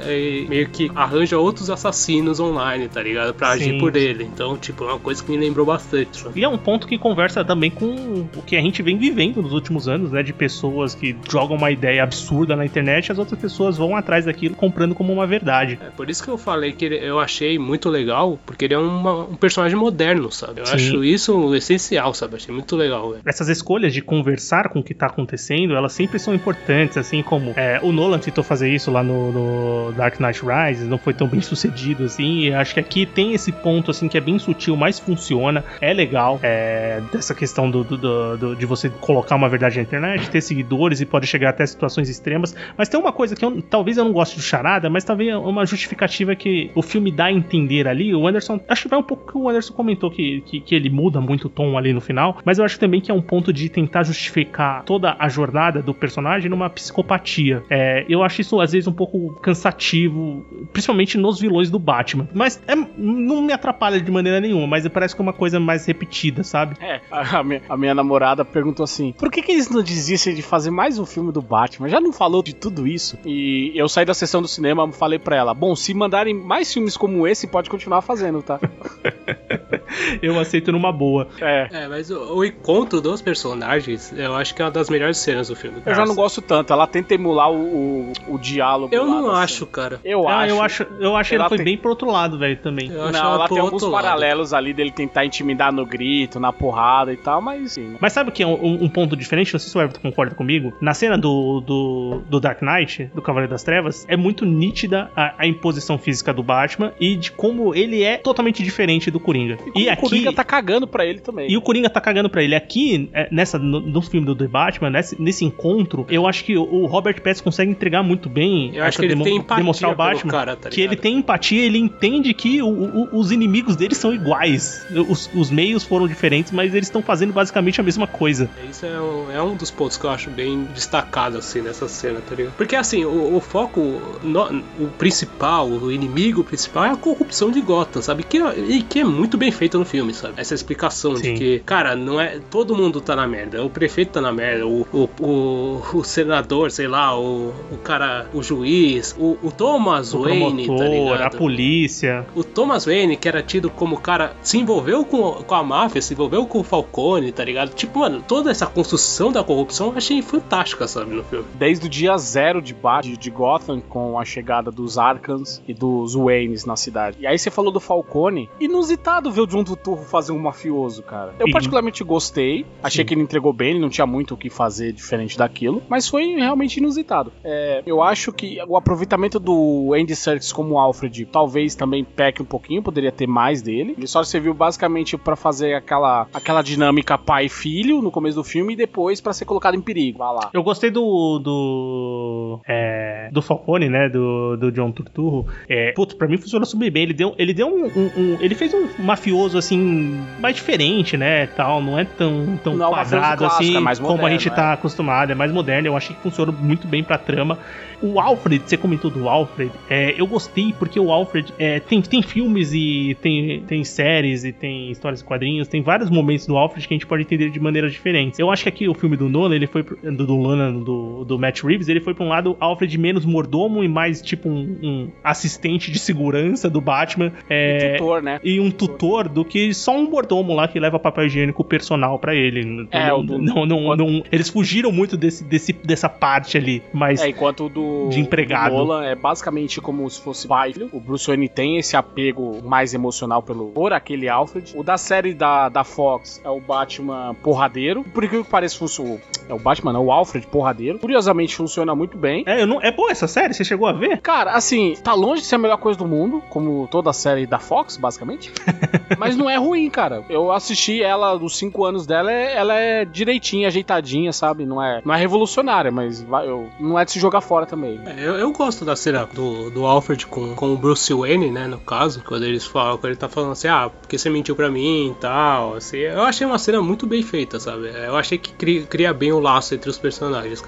e meio que arranja outros assassinos online, tá ligado? Pra agir Sim. Por ele. Então, tipo, é uma coisa que me lembrou bastante. sabe? E é um ponto que conversa também com o que a gente vem vivendo nos últimos anos, né? De pessoas que jogam uma ideia absurda na internet e as outras pessoas vão atrás daquilo comprando como uma verdade. É por isso que eu falei que eu achei muito legal, porque ele é uma- um personagem moderno, sabe? Eu Sim. acho isso essencial, sabe? Achei muito legal, velho. Essas escolhas de conversar com o que tá acontecendo, elas sempre são importantes, assim como é, o Nolan tentou fazer isso lá no, no Dark Knight Rises, não foi tão bem sucedido assim. E acho que aqui tem esse ponto assim que é bem sutil, mas funciona, é legal. É, dessa questão do, do- do- do- de você colocar uma verdade na internet, ter seguidores e pode chegar até situações extremas. Mas tem uma coisa que eu, talvez eu não goste de charada, mas talvez uma justificativa que o filme dá a entender ali. O Anderson, acho que vai um pouco que o Anderson comentou que, que, que ele muda muito o tom ali no final, mas eu acho também que é um ponto de tentar justificar toda a jornada do personagem numa psicopatia. É, eu acho isso às vezes um pouco cansativo, principalmente nos vilões do Batman. Mas é- não me atrapalha de maneira nenhuma, mas parece que é uma coisa mais repetida, sabe? É, a minha, a minha namorada perguntou assim: por que, que eles não desistem de fazer mais um filme do Batman? Já não falou de tudo isso? E eu saí da sessão do cinema e falei pra ela: bom, se mandarem mais filmes como esse, pode continuar fazendo, tá? Eu aceito numa boa. É. É, mas o, o encontro dos personagens, eu acho que é uma das melhores cenas do filme. Eu já não gosto tanto. Ela tenta emular o, o, o diálogo. Eu lá não acho, cena. cara. Eu Ah, acho. eu acho, eu acho que ela Ela foi tem- bem pro outro lado, velho, também. Eu acho Não, ela tem alguns outro lado. paralelos ali dele tentar intimidar no grito, na porrada e tal, mas sim. Mas sabe o que é um, um ponto diferente? Não sei se o Everton concorda comigo. Na cena do, do, do Dark Knight, do Cavaleiro das Trevas, é muito nítida a, a imposição física do Batman e de como ele é totalmente diferente do Coringa. E, o aqui. Coringa tá cagando pra ele também. E o Coringa tá cagando pra ele. Aqui, é, nessa, no, no filme do Batman, nesse, nesse encontro, eu acho que o, Robert Pattinson consegue entregar muito bem. Eu acho que ele demo- tem empatia demonstrar o Batman. cara, tá que ele tem empatia, ele entende que o- o- os inimigos dele são iguais. Os, os meios foram diferentes, mas eles estão fazendo basicamente a mesma coisa. Isso é um, é um dos pontos que eu acho bem destacado, assim, nessa cena, tá ligado? Porque, assim, o, o foco, no- o principal, o inimigo principal é a corrupção de Gotham, sabe? Que, é- e que é muito bem feito no filme, sabe? Essa explicação Sim. de que, cara, não é. Todo mundo tá na merda. O prefeito tá na merda, o, o, o, o senador, sei lá, o, o cara, o juiz, o, o Thomas O Wayne, tá promotor, a ligado? polícia. O Thomas Wayne, que era tido como cara, se envolveu com, com a máfia, se envolveu com o Falcone, tá ligado? Tipo, mano, toda essa construção da corrupção eu achei fantástica, sabe, no filme. Desde o dia zero de, Bat- de, de Gotham, com a chegada dos Arkans e dos Waynes na cidade. E aí você falou do Falcone. Inusitado ver o John Turturro fazer um mafioso, cara. Eu Sim. particularmente gostei. Achei Sim. que ele entregou bem, ele não tinha muito o que fazer diferente daquilo. Mas foi realmente inusitado. É, eu acho que o aproveitamento do Andy Serkis como Alfred talvez também peque um pouquinho, poderia ter mais dele. Ele só serviu basicamente pra fazer aquela, aquela dinâmica pai e filho no começo do filme e depois pra ser colocado em perigo. Vai lá. Eu gostei do. do. É, do Falcone, né? Do, do John Turturro. É, putz, pra mim funcionou super bem. Ele deu, ele deu um, um- um- Ele fez um mafioso assim. Mais diferente, né? Tal. Não é tão, tão Não é quadrado assim como a gente é. tá acostumado. É mais moderno. Eu achei que funcionou muito bem pra trama. O Alfred, você comentou do Alfred, é, eu gostei porque o Alfred é, tem, tem filmes e tem, tem séries e tem histórias e quadrinhos, tem vários momentos do Alfred que a gente pode entender de maneiras diferentes. Eu acho que aqui o filme do Nolan, ele foi pro- do, do Nolan, do, do Matt Reeves, ele foi pra um lado Alfred menos mordomo e mais tipo um, um assistente de segurança do Batman. É, tutor, né? e um tutor do que só um mordomo lá que leva papel higiênico personal pra ele. É, não, do- não, não, não- eles fugiram muito desse, desse, dessa parte ali, mas É, enquanto o do, De empregado. do Nolan é basicamente como se fosse pai. O Bruce Wayne tem esse apego mais emocional pelo por aquele Alfred. O da série da, da Fox é o Batman porradeiro. Por que pareça, funciona. É o Batman, não, o Alfred porradeiro. Curiosamente, funciona muito bem. É, eu não, é boa essa série? Você chegou a ver? Cara, assim, tá longe de ser a melhor coisa do mundo, como toda a série da Fox, basicamente. Mas Mas não é ruim, cara. Eu assisti ela dos 5 anos dela, é- ela é direitinha, ajeitadinha, sabe? Não é, não é revolucionária, mas vai- eu- não é de se jogar fora também. É, Eu, eu gosto da cena do, do Alfred com, com o Bruce Wayne, né, no caso, quando eles falam, quando ele tá falando assim, ah, porque você mentiu pra mim e tal, assim, eu achei uma cena muito bem feita, sabe? Eu achei que cria, cria bem o laço entre os personagens.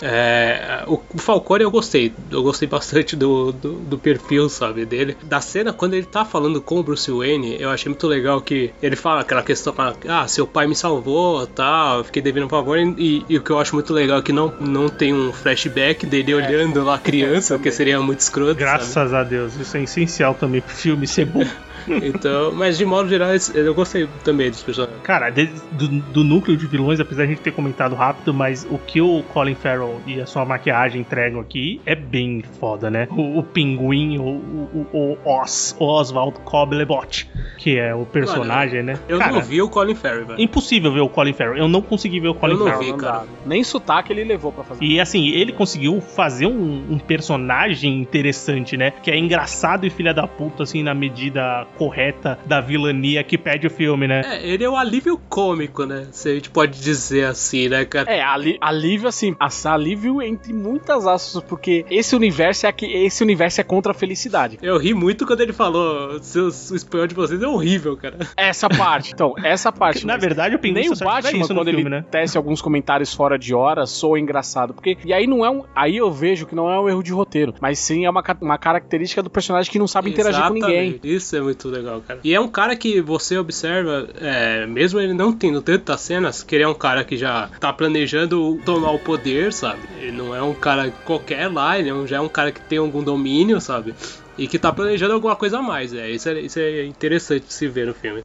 É, o, o Falcone eu gostei, eu gostei bastante do, do, do perfil, sabe, dele. Da cena, quando ele tá falando com o Bruce Wayne, eu achei muito legal que ele fala aquela questão, ah, seu pai me salvou, tal, eu fiquei devendo um favor, e, e o que eu acho muito legal é que não, não tem um flashback dele olhando lá a criança, que seria muito escroto, sabe? Graças a Deus, isso é essencial também pro filme ser bom. Então, mas de modo geral, eu gostei também dos personagens. Cara, de- do, do núcleo de vilões, apesar de a gente ter comentado rápido, mas o que o Colin Farrell e a sua maquiagem entregam aqui é bem foda, né? O, o pinguim, o, o, o Oz, Oswald Cobblepot, que é o personagem, né? Eu Cara, não vi o Colin Farrell, velho. Impossível ver o Colin Farrell. Eu não consegui ver o Colin Eu não Farrell. vi, Não cara. dá. Nem sotaque ele levou pra fazer. E assim, ele conseguiu fazer um, um personagem interessante, né? Que é engraçado e filha da puta, assim, na medida correta da vilania que pede o filme, né? É, ele é o alívio cômico, né? Se a gente pode dizer assim, né, cara? É, ali- alívio assim, alívio entre muitas aspas, porque esse universo é que esse universo é contra a felicidade. Eu ri muito quando ele falou: "Seus- o espanhol de vocês é horrível, cara. Essa parte. Então, essa parte. Na verdade, o Pinguim nem o Batman, quando filme, ele né? tece alguns comentários fora de hora, soa engraçado. Porque, e aí não é um. Aí eu vejo que não é um erro de roteiro, mas sim é uma, uma característica do personagem que não sabe interagir com ninguém. Exatamente. Isso é muito legal, cara. E é um cara que você observa, é, mesmo ele não tendo tantas cenas, que ele é um cara que já tá planejando tomar o poder, sabe? Ele não é um cara qualquer lá, ele é já é um cara que tem algum domínio, sabe? E que tá planejando alguma coisa a mais. É, isso, é, isso é interessante de se ver no filme.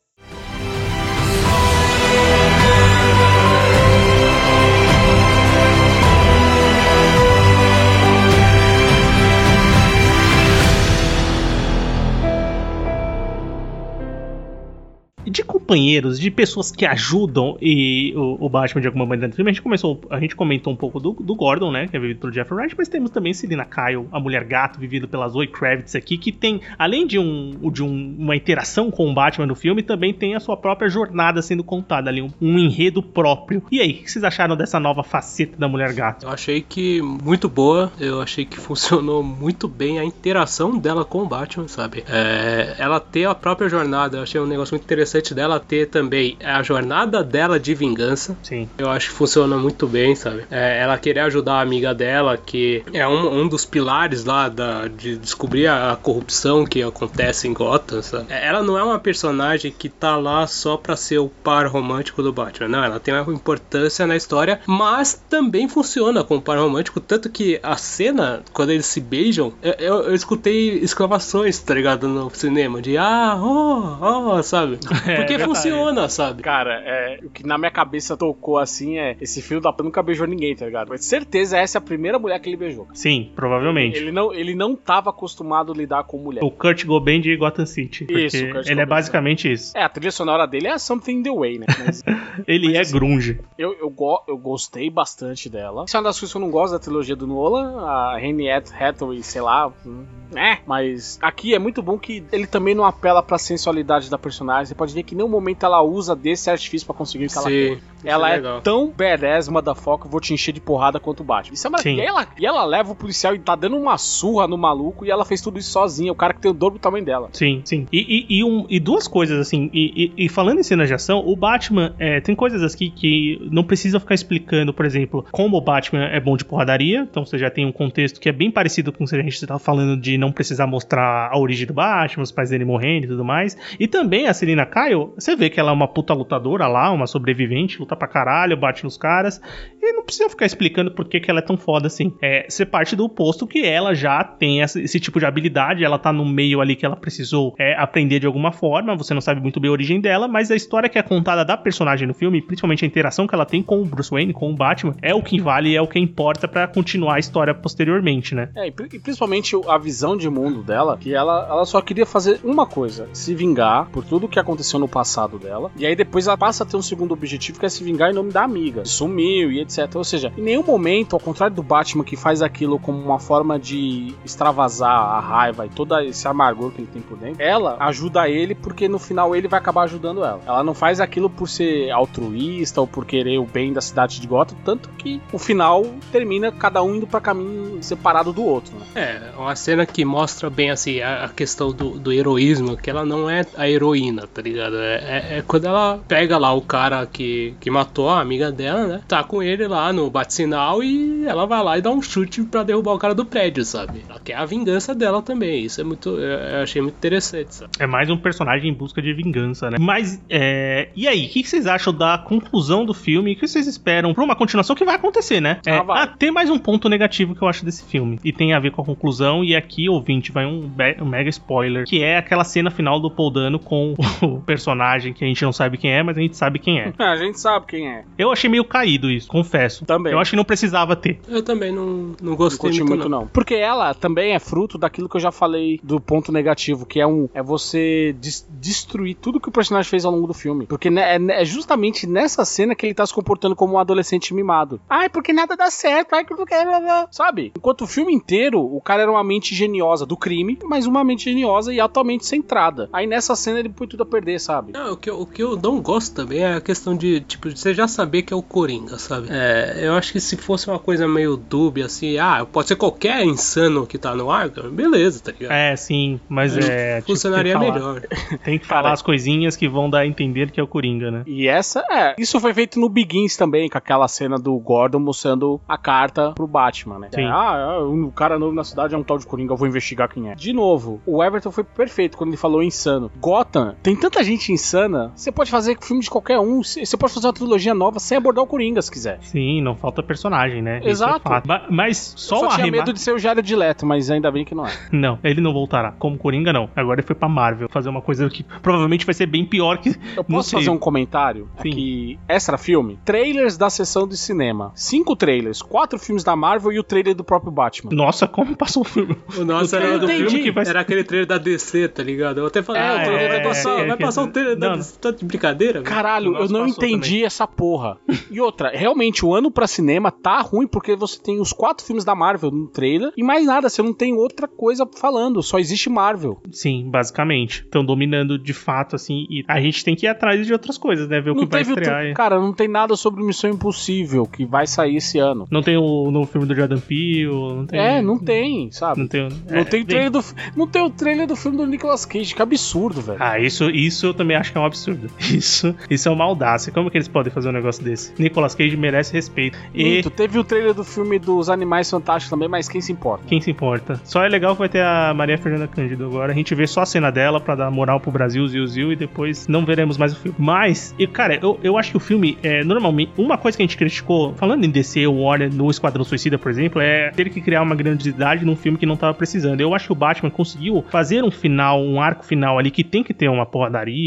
De companheiros, de pessoas que ajudam e o, o Batman de alguma maneira no filme. A gente começou, a gente comentou um pouco do, do Gordon, né, que é vivido pelo Jeffrey Wright, mas temos também Selina Kyle, a mulher gato, vivido pela Zoe Kravitz aqui, que tem, além de, um, de um- uma interação com o Batman no filme, também tem a sua própria jornada sendo contada ali, um, um enredo próprio. E aí, o que vocês acharam dessa nova faceta da mulher gato? Eu achei que muito boa, eu achei que funcionou muito bem a interação dela com o Batman, sabe? É, ela ter a própria jornada, eu achei um negócio muito interessante dela ter também a jornada dela de vingança. Sim. Eu acho que funciona muito bem, sabe? É, ela querer ajudar a amiga dela, que é um, um dos pilares lá da, de descobrir a, a corrupção que acontece em Gotham, sabe? É, Ela não é uma personagem que tá lá só pra ser o par romântico do Batman, não. Ela tem uma importância na história, mas também funciona como par romântico, tanto que a cena, quando eles se beijam, eu, eu- eu escutei exclamações, tá ligado, no cinema, de ah, oh, oh, sabe? É, Porque verdade. funciona, sabe? Cara, é, o que na minha cabeça tocou assim é: esse filho da puta nunca beijou ninguém, tá ligado? Mas certeza essa é a primeira mulher que ele beijou. Sim, provavelmente. Ele não, ele não tava acostumado a lidar com mulher. O Kurt Cobain de Gotham City. Porque Isso, Kurt ele é basicamente isso. É, a trilha sonora dele é Something in the Way, né? Mas Ele Mas é assim, grunge. eu, eu, go- eu gostei bastante dela. Isso é uma das coisas que eu não gosto da trilogia do Nolan. A Henriette Hathaway, sei lá. hum, É, mas aqui é muito bom que ele também não apela pra sensualidade da personagem. Você pode ver que em nenhum momento ela usa desse artifício pra conseguir o que ela quer. Isso Ela é, legal. tão badass, motherfucker, eu vou te encher de porrada quanto o Batman. Isso é maravilhoso. E ela, e ela leva o policial e tá dando uma surra no maluco e ela fez tudo isso sozinha. O cara que tem o dobro do tamanho dela. Sim, sim. E, e, e um- e duas coisas, assim, e, e- e falando em cenas de ação, o Batman é, tem coisas aqui que não precisa ficar explicando, por exemplo, como o Batman é bom de porradaria, então você já tem um contexto que é bem parecido com o que a gente tá falando de não precisar mostrar a origem do Batman, os pais dele morrendo e tudo mais. E também a Selina Kyle, você vê que ela é uma puta lutadora lá, uma sobrevivente, luta pra caralho, bate nos caras, e não precisa ficar explicando por que, que ela é tão foda assim. É, você parte do posto que ela já tem essa- esse tipo de habilidade, ela tá no meio ali que ela precisou é, aprender de alguma forma, você não sabe muito bem a origem dela, mas a história que é contada da personagem no filme, principalmente a interação que ela tem com o Bruce Wayne, com o Batman, é o que vale e é o que importa pra continuar a história posteriormente, né? É, e principalmente a visão de mundo dela, que ela, ela só queria fazer uma coisa: se vingar por tudo que aconteceu no passado dela. E aí depois ela passa a ter um segundo objetivo, que é se vingar em nome da amiga. Sumiu e etc. Ou seja, em nenhum momento, ao contrário do Batman que faz aquilo como uma forma de extravasar a raiva e todo esse amargor que ele tem por dentro, ela ajuda ele porque no final ele vai acabar ajudando ela. Ela não faz aquilo por ser altruísta ou por querer o bem da cidade de Gotham, tanto que o final termina cada um indo para caminho separado do outro. Né? É, uma cena que mostra bem assim a, a questão do, do, heroísmo, que ela não é a heroína, tá ligado? É, é, é, quando ela pega lá o cara que, que matou a amiga dela, né? Tá com ele lá no bate-sinal e ela vai lá e dá um chute para derrubar o cara do prédio, sabe? Ela quer a vingança dela também. Isso é muito. Eu, achei muito interessante, sabe? É mais um personagem em busca de vingança, né? Mas, é... e aí? O que, vocês acham da conclusão do filme? O que vocês esperam pra uma continuação que vai acontecer, né? É, ah, ah, tem mais um ponto negativo que eu acho desse filme. E tem a ver com a conclusão. E aqui, ouvinte, vai um, um mega spoiler. Que é aquela cena final do Paul Dano com o personagem que a gente não sabe quem é, mas a gente sabe quem é. a gente sabe quem é. Eu achei meio caído isso, confesso. Também. Eu acho que não precisava ter. Eu também não, não gostei não muito, não. não. Porque ela também é fruto daquilo que eu já falei do ponto negativo, que é um é você des destruir tudo que o personagem fez ao longo do filme. Porque é, é, justamente nessa cena que ele tá se comportando como um adolescente mimado. Ai, porque nada dá certo, ai, que eu quero, sabe? Enquanto o filme inteiro, o cara era uma mente geniosa do crime, mas uma mente geniosa e atualmente centrada. Aí nessa cena ele põe tudo a perder, sabe? Não, o que, eu, o que eu não gosto também é a questão de, tipo, você já saber que é o Coringa, sabe? É, eu acho que se fosse uma coisa meio dúbia, assim, ah, pode ser qualquer insano que tá no ar, beleza, tá ligado? É, sim, mas é. Tipo, funcionaria tipo, melhor. Tem que falar as coisinhas que vão dar a entender que é o Coringa, né? E essa, é. Isso foi feito no Begins também, com aquela cena do Gordon mostrando a carta pro Batman, né? Sim. É, ah, o cara novo na cidade é um tal de Coringa, eu vou investigar quem é. De novo, o Everton foi perfeito quando ele falou insano. Gotham, tem tanta gente insana, você pode fazer filme de qualquer um, você pode fazer uma trilogia nova sem abordar o Coringa se quiser. Sim, não falta personagem, né? É Exato. É mas só, eu só tinha medo de ser o Jared Leto, mas ainda bem que não é. não, ele não voltará. Como Coringa, não. Agora ele foi pra Marvel fazer uma coisa que provavelmente vai ser bem pior que. Eu posso fazer um comentário? Sim. Que extra filme, trailers da sessão de cinema. Cinco trailers, quatro filmes da Marvel e o trailer do próprio Batman. Nossa, como passou o filme? O nosso o era do filme que vai... Era aquele trailer da DC, tá ligado? Eu até falei, ah, o trailer é, vai passar, é, vai passar o trailer da DC. Tá de brincadeira? Caralho, eu não entendi também. essa porra. E outra, realmente, o ano pra cinema tá ruim porque você tem os quatro filmes da Marvel no trailer e mais nada, você não tem outra coisa falando, só existe Marvel. Sim, basicamente. Estão dominando de fato, assim, e a gente tem que ir atrás de outras coisas, né? Ver não o que vai estrear. Cara, não tem nada sobre Missão Impossível que vai sair esse ano. Não tem o novo filme do Jordan Peele, não tem... É, não tem, sabe? Não tem, não é, tem o trailer do não tem o trailer do filme do Nicolas Cage, que absurdo, velho. Ah, isso, isso eu também acho que é um absurdo. Isso, isso é uma audácia. Como que eles podem fazer um negócio desse? Nicolas Cage merece respeito. E teve o trailer do filme dos Animais Fantásticos também, mas quem se importa? Quem se importa? Só é legal que vai ter a Maria Fernanda Cândido agora. A gente vê só a cena dela para dar moral pro Brasil, Zil Zil, e depois não veremos mais o filme. Mas, e, cara, eu, eu acho que o filme, é, normalmente, uma coisa que a gente criticou, falando em DC, Warner, no Esquadrão Suicida, por exemplo, é ter que criar uma grandiosidade num filme que não tava precisando. Eu acho que o Batman conseguiu fazer um final, um arco final ali que tem que ter uma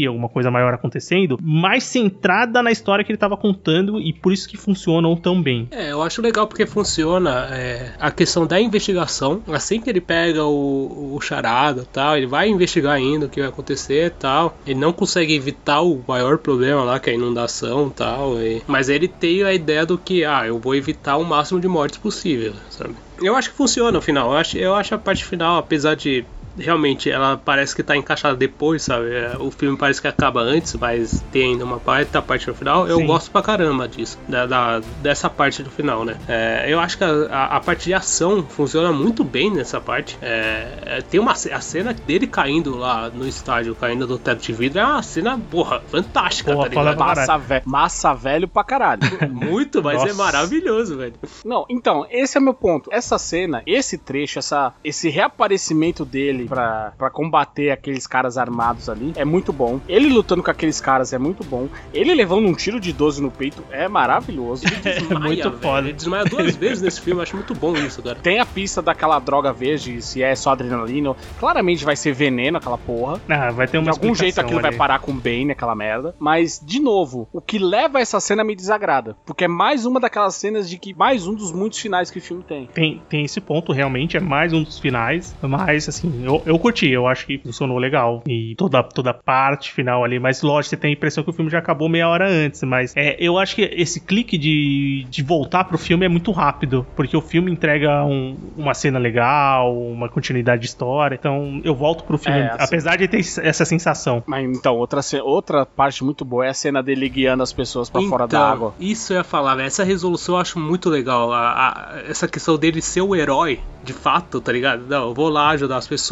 alguma coisa maior acontecendo, mais centrada na história que ele tava contando e por isso que funcionam tão bem. É, eu acho legal porque funciona é, a questão da investigação. Assim que ele pega o, o charada tal, ele vai investigar ainda o que vai acontecer tal. Ele não consegue evitar o maior problema lá, que é a inundação tal. E, mas ele tem a ideia do que, ah, eu vou evitar o máximo de mortes possível, sabe? Eu acho que funciona no final. Eu acho, eu acho a parte final, apesar de realmente ela parece que tá encaixada depois, sabe? É, o filme parece que acaba antes, mas tem ainda uma parte, a parte no final. Eu Sim. gosto pra caramba disso, da, da, dessa parte do final, né? É, eu acho que a, a, parte de ação funciona muito bem nessa parte. É, é, tem uma a cena dele caindo lá no estádio, caindo do teto de vidro, é uma cena, porra, fantástica, porra, tá Massa, ve massa velho pra caralho. muito, mas é Nossa. é maravilhoso, velho. Não, então, esse é meu ponto. Essa cena, esse trecho, essa, esse reaparecimento dele dele pra, pra combater aqueles caras armados ali é muito bom. Ele lutando com aqueles caras é muito bom. Ele levando um tiro de 12 no peito é maravilhoso. Desmaia, é muito foda. Ele desmaia duas vezes nesse filme, acho muito bom isso, cara. Tem a pista daquela droga verde, se é só adrenalina. Claramente vai ser veneno aquela porra. Ah, vai ter uma De algum jeito aquilo ali. vai parar com Bane, aquela merda. Mas, de novo, o que leva essa cena me desagrada. Porque é mais uma daquelas cenas de que mais um dos muitos finais que o filme tem. Tem, tem esse ponto, realmente, é mais um dos finais. Mas, assim, eu, eu curti, eu acho que funcionou legal. E toda, toda a parte final ali, mas lógico, você tem a impressão que o filme já acabou meia hora antes. Mas é, eu acho que esse clique de, de voltar pro filme é muito rápido, porque o filme entrega um, uma cena legal, uma continuidade de história. Então eu volto pro filme, É, assim. apesar de ter essa sensação. Mas então, outra, outra parte muito boa é a cena dele guiando as pessoas pra fora Então, da água. Isso eu ia falar, velho. Essa resolução eu acho muito legal. A- a- essa questão dele ser o herói, de fato, tá ligado? Não, eu vou lá ajudar as pessoas,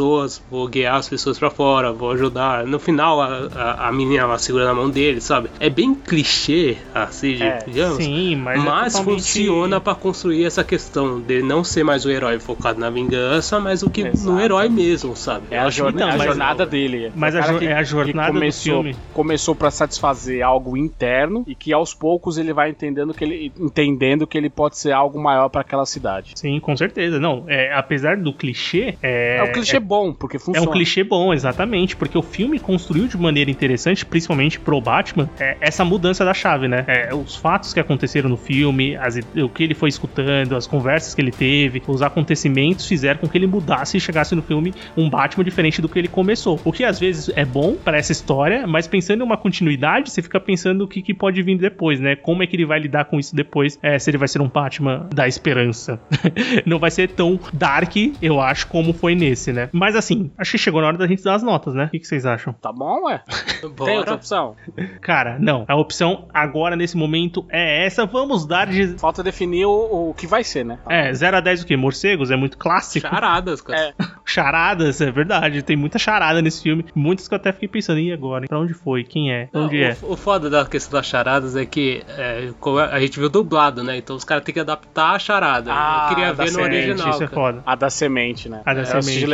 vou guiar as pessoas pra fora, vou ajudar. No final, a, a, a menina lá segurando a mão dele, sabe? É bem clichê, assim, É, digamos. Sim, mas. é Mas totalmente- funciona pra construir essa questão dele não ser mais o herói focado na vingança, mas o que Exato. no herói mesmo, sabe? É a, Então, a jornada dele. Mas O a jo- que- é a que jornada do começou, filme. Começou pra satisfazer algo interno e que aos poucos ele vai entendendo que ele entendendo que ele pode ser algo maior pra aquela cidade. Sim, com certeza. Não, é, apesar do clichê. É, É, um clichê bom, porque É funciona. um clichê bom, exatamente, porque o filme construiu de maneira interessante, principalmente pro Batman, é, essa mudança da chave, né? É, os fatos que aconteceram no filme, as o que ele foi escutando, as conversas que ele teve, os acontecimentos fizeram com que ele mudasse e chegasse no filme um Batman diferente do que ele começou. O que às vezes é bom para essa história, mas pensando em uma continuidade, você fica pensando o que, que pode vir depois, né? Como é que ele vai lidar com isso depois, é, se ele vai ser um Batman da esperança. Não vai ser tão dark, eu acho, como foi nesse, né? Mas assim, acho que chegou na hora da gente dar as notas, né? O que, que vocês acham? Tá bom, ué? Tem outra opção. Cara, não. A opção agora, nesse momento, é essa. Vamos dar de. Falta definir o, o que vai ser, né? É, 0 a 10 o quê? Morcegos? É muito clássico. Charadas, cara. É. Charadas, é verdade. Tem muita charada nesse filme. Muitas que eu até fiquei pensando, e agora? Pra onde foi? Quem é? Onde é? o, o foda da questão das charadas é que é, a gente viu dublado, né? Então os caras têm que adaptar a charada. Ah, Eu queria da ver no série, original. Isso é cara. foda. A da semente, né? A da é, eu assisti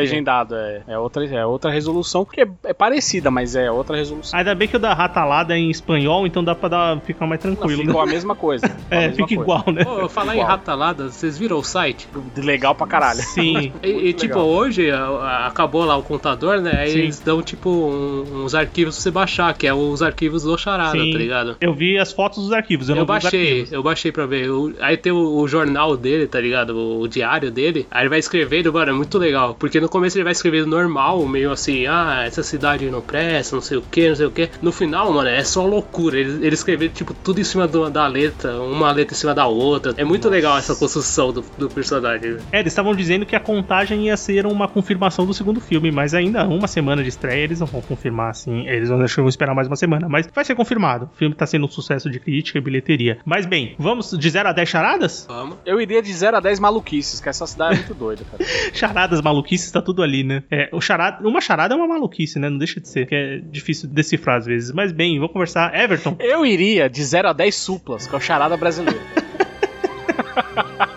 legendado, é, é outra, é outra resolução, que é, é parecida, mas é outra resolução. Ainda bem que o da ratalada é em espanhol, então dá pra dar, ficar mais Não, tranquilo. ficou né? a mesma coisa. É, mesma fica coisa. igual, né? Pô, falar em Igual. ratalada, vocês viram o site? Legal pra caralho. Sim. E, e, tipo, legal. hoje a- a- acabou lá o contador, né? Aí Sim. eles dão tipo um- uns arquivos pra você baixar, que é os arquivos do charada, Sim. tá ligado? Eu vi as fotos dos arquivos, eu, Eu, não baixei, arquivos. eu baixei pra ver. O- aí tem o, o jornal dele, tá ligado? O, o diário dele. Aí ele vai escrevendo, mano, é muito legal. Porque no começo ele vai escrevendo normal, meio assim, ah, essa cidade não presta, não sei o que, não sei o que. No final, mano, é só loucura. Ele, ele escreveu, tipo, tudo em cima do- da letra, uma letra em cima da outra. É muito legal essa construção do, do personagem. É, eles estavam dizendo que a contagem ia ser uma confirmação do segundo filme, mas ainda uma semana de estreia eles não vão confirmar assim. Eles vão, acho que vão esperar mais uma semana, mas vai ser confirmado. O filme tá sendo um sucesso de crítica e bilheteria. Mas bem, vamos de 0 a 10 charadas? Vamos. Eu iria de 0 a 10 maluquices, que essa cidade é muito doida, cara. Charadas, maluquices, tá tudo ali, né? É, o charada, uma charada é uma maluquice, né? Não deixa de ser, que é difícil decifrar às vezes. Mas bem, vamos conversar. Everton, Eu iria de 0 a 10 suplas, que é o charada brasileiro.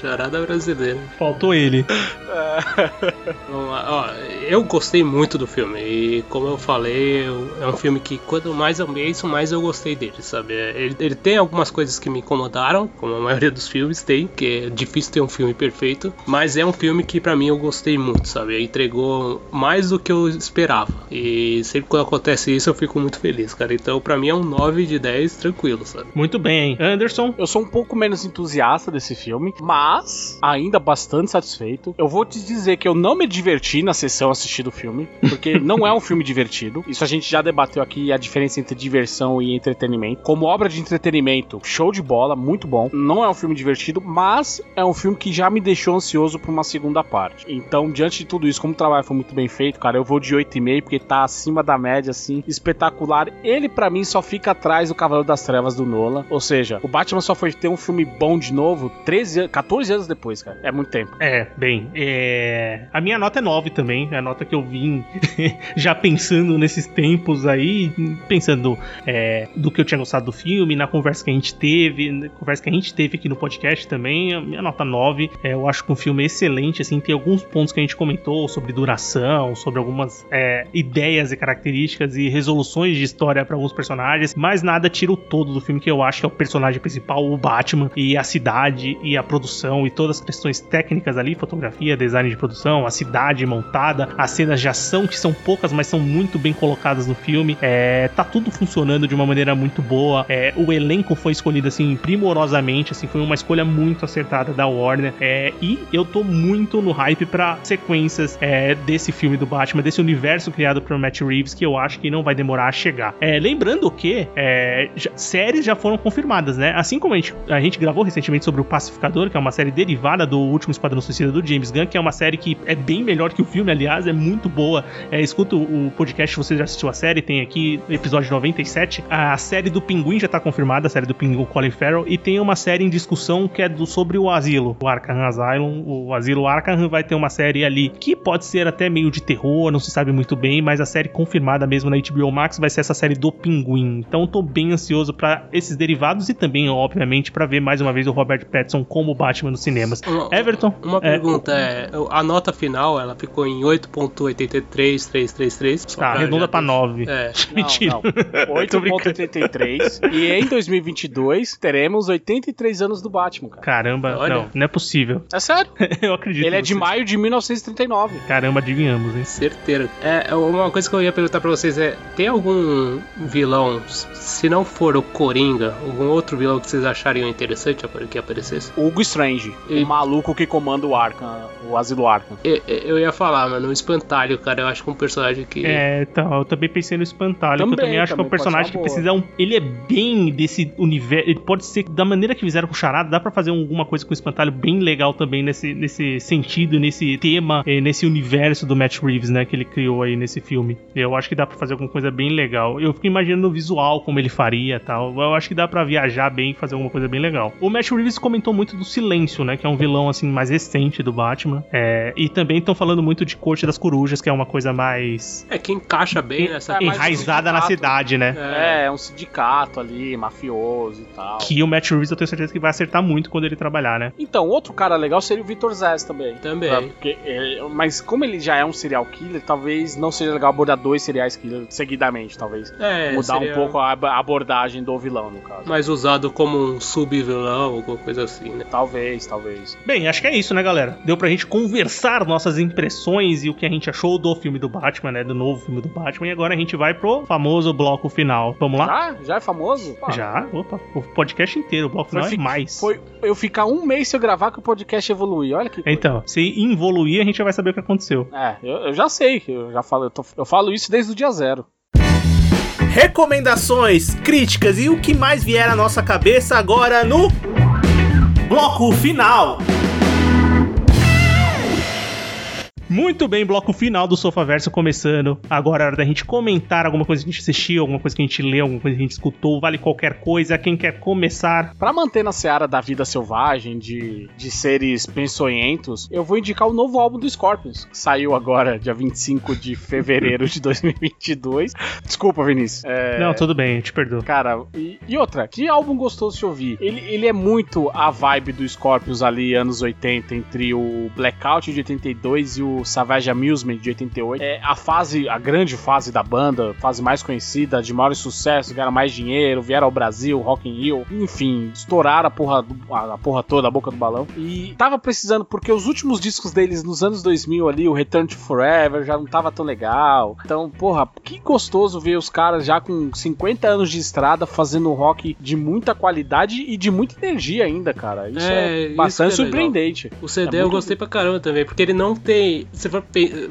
Charada brasileira. faltou ele. Vamos lá. Ó, eu gostei muito do filme e como eu falei, é um filme que quanto mais eu penso, mais eu gostei dele, sabe? Ele, ele tem algumas coisas que me incomodaram, como a maioria dos filmes tem, que é difícil ter um filme perfeito, mas é um filme que pra mim eu gostei muito, sabe? Entregou mais do que eu esperava. E sempre quando acontece isso eu fico muito feliz, cara. Então pra mim é um 9 de 10 tranquilo, sabe? Muito bem, Anderson. Eu sou um pouco menos entusiasta desse filme, mas ainda bastante satisfeito. Eu vou te dizer que eu não me diverti na sessão assistindo o filme, porque não é um filme divertido. Isso a gente já debateu aqui a diferença entre diversão e entretenimento. Como obra de entretenimento, show de bola, muito bom. Não é um filme divertido, mas é um filme que já me deixou ansioso por uma segunda parte. Então, diante de tudo isso, como o trabalho foi muito bem feito, cara, eu vou de 8,5 porque tá acima da média assim, espetacular. Ele pra mim só fica atrás do Cavaleiro das Trevas do Nolan, ou seja, o Batman só foi ter um filme bom de novo 13, an- 14 anos depois, cara. É muito tempo. É, bem, é... a minha nota é 9 também, é a nota que eu vim já pensando nesses tempos aí, pensando é, do que eu tinha gostado do filme, na conversa que a gente teve, na conversa que a gente teve aqui no podcast também, a minha nota 9, é, eu acho que um filme excelente, assim, tem alguns pontos que a gente comentou sobre duração, sobre algumas é, ideias e características e resoluções de história para alguns personagens, mas nada tira o todo do filme que eu acho que é o personagem principal, o Batman, e a cidade e a produção produção e todas as questões técnicas ali, fotografia, design de produção, a cidade montada, as cenas de ação que são poucas, mas são muito bem colocadas no filme. É, tá tudo funcionando de uma maneira muito boa. É, o elenco foi escolhido assim primorosamente, assim, foi uma escolha muito acertada da Warner. É, e eu tô muito no hype para sequências é, desse filme do Batman, desse universo criado por Matt Reeves, que eu acho que não vai demorar a chegar. É, lembrando que é, já, séries já foram confirmadas, né? Assim como a gente, a gente gravou recentemente sobre o Pacificador, que é uma série derivada do Último Esquadrão Suicida do James Gunn, que é uma série que é bem melhor que o filme, aliás, é muito boa. É, escuta o podcast, você já assistiu a série, tem aqui episódio 97. A série do Pinguim já tá confirmada, a série do Pinguim Colin Farrell, e tem uma série em discussão que é do, sobre o asilo, o Arkham Asylum, o asilo Arkham vai ter uma série ali que pode ser até meio de terror, não se sabe muito bem, mas a série confirmada mesmo na HBO Max vai ser essa série do Pinguim. Então tô bem ansioso para esses derivados e também, obviamente, para ver mais uma vez o Robert Pattinson como Batman nos cinemas. Uma, Everton? Uma é, pergunta é, a nota final, ela ficou em 8.83333. Tá, arredonda para 9. É. Mentira. 8.83 e em 2022 teremos 83 anos do Batman, cara. Caramba, Olha. não, não é possível. É sério? eu acredito. Ele é de maio de 1939. Caramba, adivinhamos, hein? Certeiro. É, uma coisa que eu ia perguntar para vocês é, tem algum vilão, se não for o Coringa, algum outro vilão que vocês achariam interessante que aparecesse? Hugo Strange, e... o maluco que comanda o Arkham, o asilo Arkham. Eu, eu ia falar, mano, o Espantalho, cara, eu acho que é um personagem que... É, então, eu também pensei no Espantalho, também, eu também acho também que é um personagem que precisa um... Ele é bem desse universo, ele pode ser, da maneira que fizeram com o Charada, dá pra fazer alguma coisa com o Espantalho bem legal também nesse, nesse sentido, nesse tema, eh, nesse universo do Matt Reeves, né, que ele criou aí nesse filme. Eu acho que dá pra fazer alguma coisa bem legal. Eu fico imaginando o visual, como ele faria tal. Eu acho que dá pra viajar bem e fazer alguma coisa bem legal. O Matt Reeves comentou muito do Silêncio, né, que é um vilão, assim, mais recente do Batman. É, e também estão falando muito de Corte das Corujas, que é uma coisa mais... É, que encaixa bem nessa... É, enraizada um na cidade, né? É, é, um sindicato ali, mafioso e tal. Que o Matt Reeves eu tenho certeza que vai acertar muito quando ele trabalhar, né? Então, outro cara legal seria o Victor Zez também. Também. Porque, é, mas como ele já é um serial killer, talvez não seja legal abordar dois serial killers seguidamente, talvez. É, Mudar seria... um pouco a abordagem do vilão, no caso. Mais usado como um sub-vilão, alguma coisa assim, né? Talvez, talvez. Bem, acho que é isso, né, galera? Deu pra gente conversar nossas impressões e o que a gente achou do filme do Batman, né? Do novo filme do Batman. E agora a gente vai pro famoso bloco final. Vamos lá? Já? Já é famoso? Pá. Já? Opa, o podcast inteiro. O bloco final é mais. Foi eu ficar um mês sem eu gravar que o podcast evoluir. Olha que coisa. Então, se involuir, a gente já vai saber o que aconteceu. É, eu, eu já sei. Eu já falo, eu, tô, eu falo isso desde o dia zero recomendações, críticas e o que mais vier à nossa cabeça agora no bloco final. Muito bem, bloco final do Sofa Verso começando. Agora é hora da gente comentar alguma coisa que a gente assistiu, alguma coisa que a gente leu, alguma coisa que a gente escutou, vale qualquer coisa. Quem quer começar? Para manter na seara da vida selvagem, de, de seres pensonhentos, eu vou indicar o novo álbum do Scorpions, que saiu agora, dia 25 de fevereiro de 2022. Desculpa, Vinícius. É... Não, tudo bem, eu te perdoo. Cara, e, e, outra, que álbum gostoso de ouvir. Ele, ele é muito a vibe do Scorpions ali, anos 80, entre o Blackout de 82 e o Savage Amusement de 88. É a fase, a grande fase da banda, fase mais conhecida, de maior sucesso, ganharam mais dinheiro, vieram ao Brasil, Rock in Rio, enfim, estouraram a porra, a porra toda, a boca do balão. E tava precisando, porque os últimos discos deles nos anos 2000 ali, o Return to Forever, já não tava tão legal. Então, porra, que gostoso ver os caras já com 50 anos de estrada fazendo rock de muita qualidade e de muita energia ainda, cara. Isso é, é bastante isso é surpreendente. O CD é eu gostei pra caramba também, porque ele não tem você for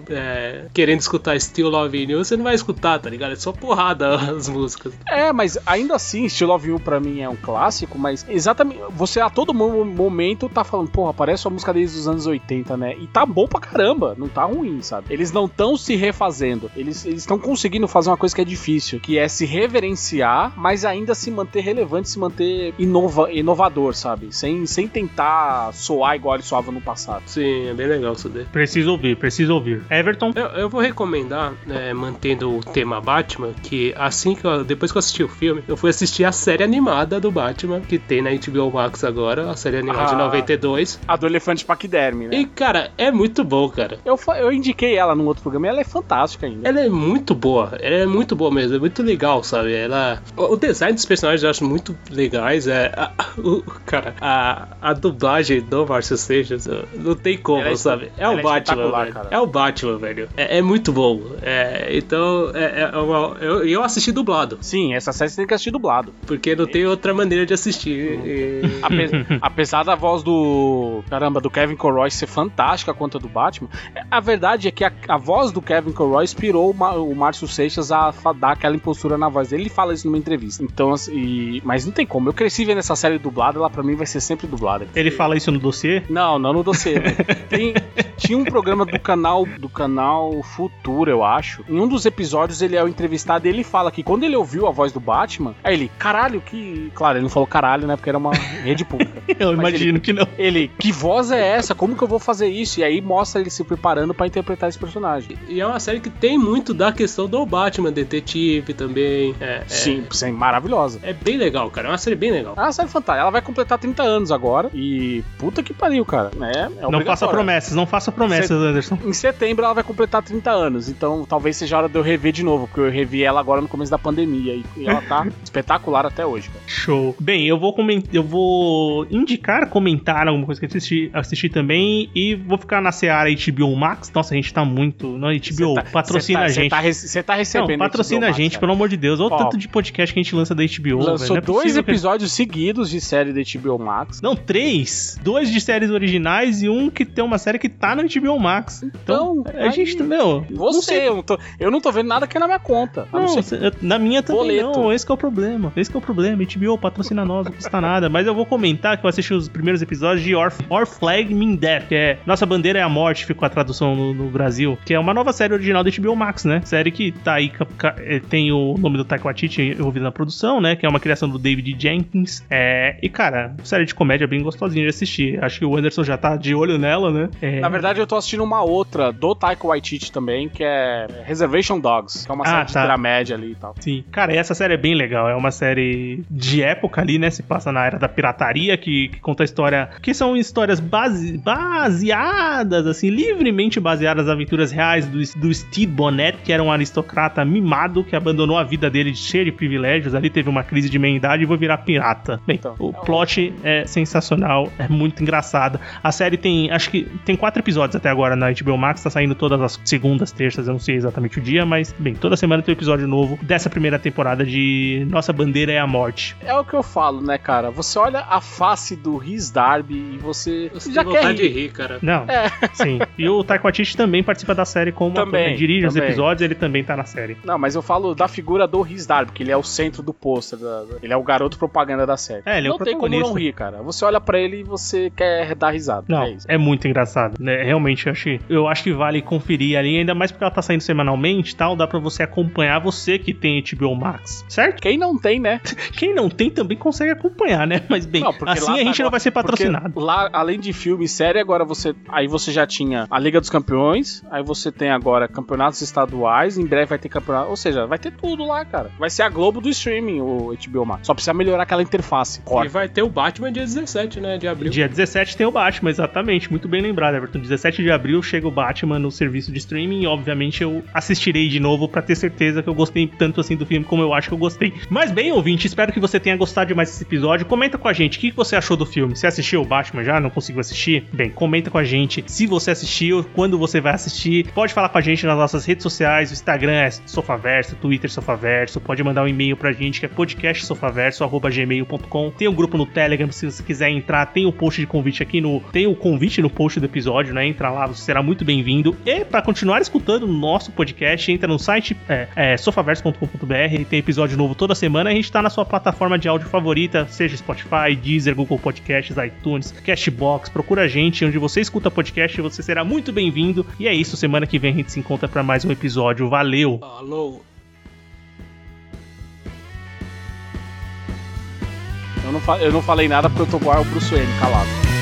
é, querendo escutar Still Love You, você não vai escutar, tá ligado? É só porrada as músicas. É, mas ainda assim, Still Love You pra mim é um clássico, mas exatamente, você a todo momento tá falando, porra, parece uma música desde os anos 80, né? E tá bom pra caramba, não tá ruim, sabe? Eles não estão se refazendo, eles estão conseguindo fazer uma coisa que é difícil, que é se reverenciar, mas ainda se manter relevante, se manter inova, inovador, sabe? Sem, sem tentar soar igual ele soava no passado. Sim, é bem legal isso daí. Preciso ouvir preciso ouvir. Everton? Eu, eu vou recomendar, né, mantendo o tema Batman, que assim que eu, depois que eu assisti o filme, eu fui assistir a série animada do Batman, que tem na HBO Max agora, a série animada de Ah. 92. A do elefante paquiderme, né? E, cara, é muito bom, cara. Eu, eu indiquei ela num outro programa e ela é fantástica ainda. Ela é muito boa, ela é muito boa mesmo, é muito legal, sabe? Ela. O design dos personagens eu acho muito legais. É, a, o, cara, a, a dublagem do Marcel Seixas não tem como, Ela é sabe? É o é Batman, espetacular, velho. cara. É o Batman, velho. É, é muito bom. É, então, é, é uma- eu, eu assisti dublado, Sim, essa série você tem que assistir dublado. porque não tem outra maneira de assistir. E- Ape- apesar da voz do. Caramba, do Kevin Conroy ser fantástica quanto a do Batman, é- a verdade é que a, a voz do Kevin Conroy inspirou o, Ma- o Márcio Seixas a fa- dar aquela impostura na voz dele. Ele fala isso numa entrevista. Então, assim, e- mas não tem como. Eu cresci vendo essa série dublada, ela pra mim vai ser sempre dublada. Ele fala isso no dossiê? Não, não no dossiê. Tem- tinha um programa do canal do canal Futuro, eu acho. Em um dos episódios ele é o entrevistado e ele fala que quando ele ouviu a voz do Batman, aí ele, caralho, que. Claro, ele não falou caralho, né? Porque era uma rede pública. Eu Mas imagino que não. Ele, que voz é essa? Como que eu vou fazer isso? E aí mostra ele se preparando pra interpretar esse personagem. E é uma série que tem muito da questão do Batman, detetive também. É, é- Sim, sim, maravilhosa. É bem legal, cara. É uma série bem legal. É uma série fantástica. Ela vai completar 30 anos agora. E puta que pariu, cara. É, é Não faça promessas, não faça promessas, Cê- Anderson. Em setembro ela vai completar 30 anos, então talvez seja a hora de eu rever de novo, porque eu revi ela agora no começo da pandemia e, ela tá espetacular até hoje, cara. Show. Bem, eu vou comentar, eu vou indicar, comentar alguma coisa que eu assisti, assisti também e vou ficar na seara HBO Max. Nossa, a gente tá muito. Não, HBO, tá- patrocina tá- a gente. tá Você tá, recebendo. não, patrocina a gente, Max, pelo amor de Deus. Olha o tanto de podcast que a gente lança da HBO. velho. Lançou Não é dois possível que- episódios seguidos de série da HBO Max. Não, três. Dois de séries originais e um que tem uma série que tá no HBO Max. Então, Então, a gente, aí- meu. não Você, sei- eu não, tô, eu não tô vendo nada que é na minha conta. Não, não ser- na minha também Boleto. não, esse que é o problema. Esse que é o problema. HBO patrocina nós, não custa nada. Mas eu vou comentar que eu assisti os primeiros episódios de Our, Our Flag Mean Death, que é Nossa Bandeira é a Morte, ficou a tradução no, no Brasil, que é uma nova série original da HBO Max, né? Série que tá aí, eh, tem o nome do Taika Waititi envolvido na produção, né? Que é uma criação do David Jenkins. É, e, cara, série de comédia bem gostosinha de assistir. Acho que o Anderson já tá de olho nela, né? É, Na verdade, eu tô assistindo uma outra do Taika Waititi também, que é Reservation Dogs, que é uma Ah, série de tá. dramédia ali e tal. Sim. Cara, essa série é bem legal. É uma série de época ali, né? Se passa na era da pirataria, que, que conta a história. Que são histórias base, baseadas, assim, livremente baseadas nas aventuras reais do, do Steve Bonnet, que era um aristocrata mimado que abandonou a vida dele cheio de privilégios. Ali teve uma crise de meia-idade e vou virar pirata. Bem, Então, o é um- plot é sensacional, é muito engraçado. A série tem, acho que tem quatro episódios até agora na HBO Max, tá saindo todas as segundas, terças, eu não sei exatamente o dia, mas, bem, toda semana tem um episódio novo dessa primeira temporada de Nossa Bandeira é a Morte. É o que eu falo, né, cara? Você olha a face do Riz Darby e você, Você já tem quer rir. de rir, cara. Não, É. sim. E o Taika Waititi também participa da série como ator, Também, né? dirige os também. episódios, ele também tá na série. Não, mas eu falo da figura do Riz Darby, que ele é o centro do pôster. Ele é o garoto propaganda da série. É, ele é não o tem como não rir, cara. Você olha pra ele e você quer dar risada. Não, É isso. é muito engraçado, né? Realmente, eu eu acho que vale conferir ali, ainda mais porque ela tá saindo semanalmente e tal, dá pra você acompanhar você que tem HBO Max, certo? Quem não tem, né? Quem não tem também consegue acompanhar, né? Mas bem, Não, assim a tá gente não agora- vai ser patrocinado. Lá, além de filme e série, agora você. Aí você já tinha a Liga dos Campeões, aí você tem agora campeonatos estaduais, em breve vai ter campeonato. Ou seja, vai ter tudo lá, cara. Vai ser a Globo do streaming, o HBO Max. Só precisa melhorar aquela interface. E vai ter o Batman dia 17, né? De abril. Dia 17 tem o Batman, exatamente. Muito bem lembrado, Everton. 17 de abril chega o Batman no serviço de streaming obviamente, eu assistirei de novo pra ter certeza que eu gostei tanto assim do filme como eu acho que eu gostei. Mas bem, ouvinte, espero que você tenha gostado de mais esse episódio. Comenta com a gente o que você achou do filme. Você assistiu o Batman já? Não conseguiu assistir? Bem, comenta com a gente se você assistiu, quando você vai assistir. Pode falar com a gente nas nossas redes sociais. O Instagram é Sofaverso, Twitter Sofaverso. Pode mandar um e-mail pra gente que é podcastsofaverso.gmail.com. Tem um grupo no Telegram se você quiser entrar. Tem o post de convite aqui no. Tem o convite no post do episódio, né? Entra lá, você será muito bem-vindo. E para continuar escutando o nosso podcast, entra no site é, é, sofaverso.com.br. Tem episódio novo toda semana. A gente tá na sua plataforma de áudio favorita, seja Spotify, Deezer, Google Podcasts, iTunes, Cashbox. Procura a gente onde você escuta podcast. Você será muito bem-vindo. E é isso. Semana que vem a gente se encontra para mais um episódio. Valeu! Eu não, eu não falei nada porque eu tô igual o Bruce Wayne, calado.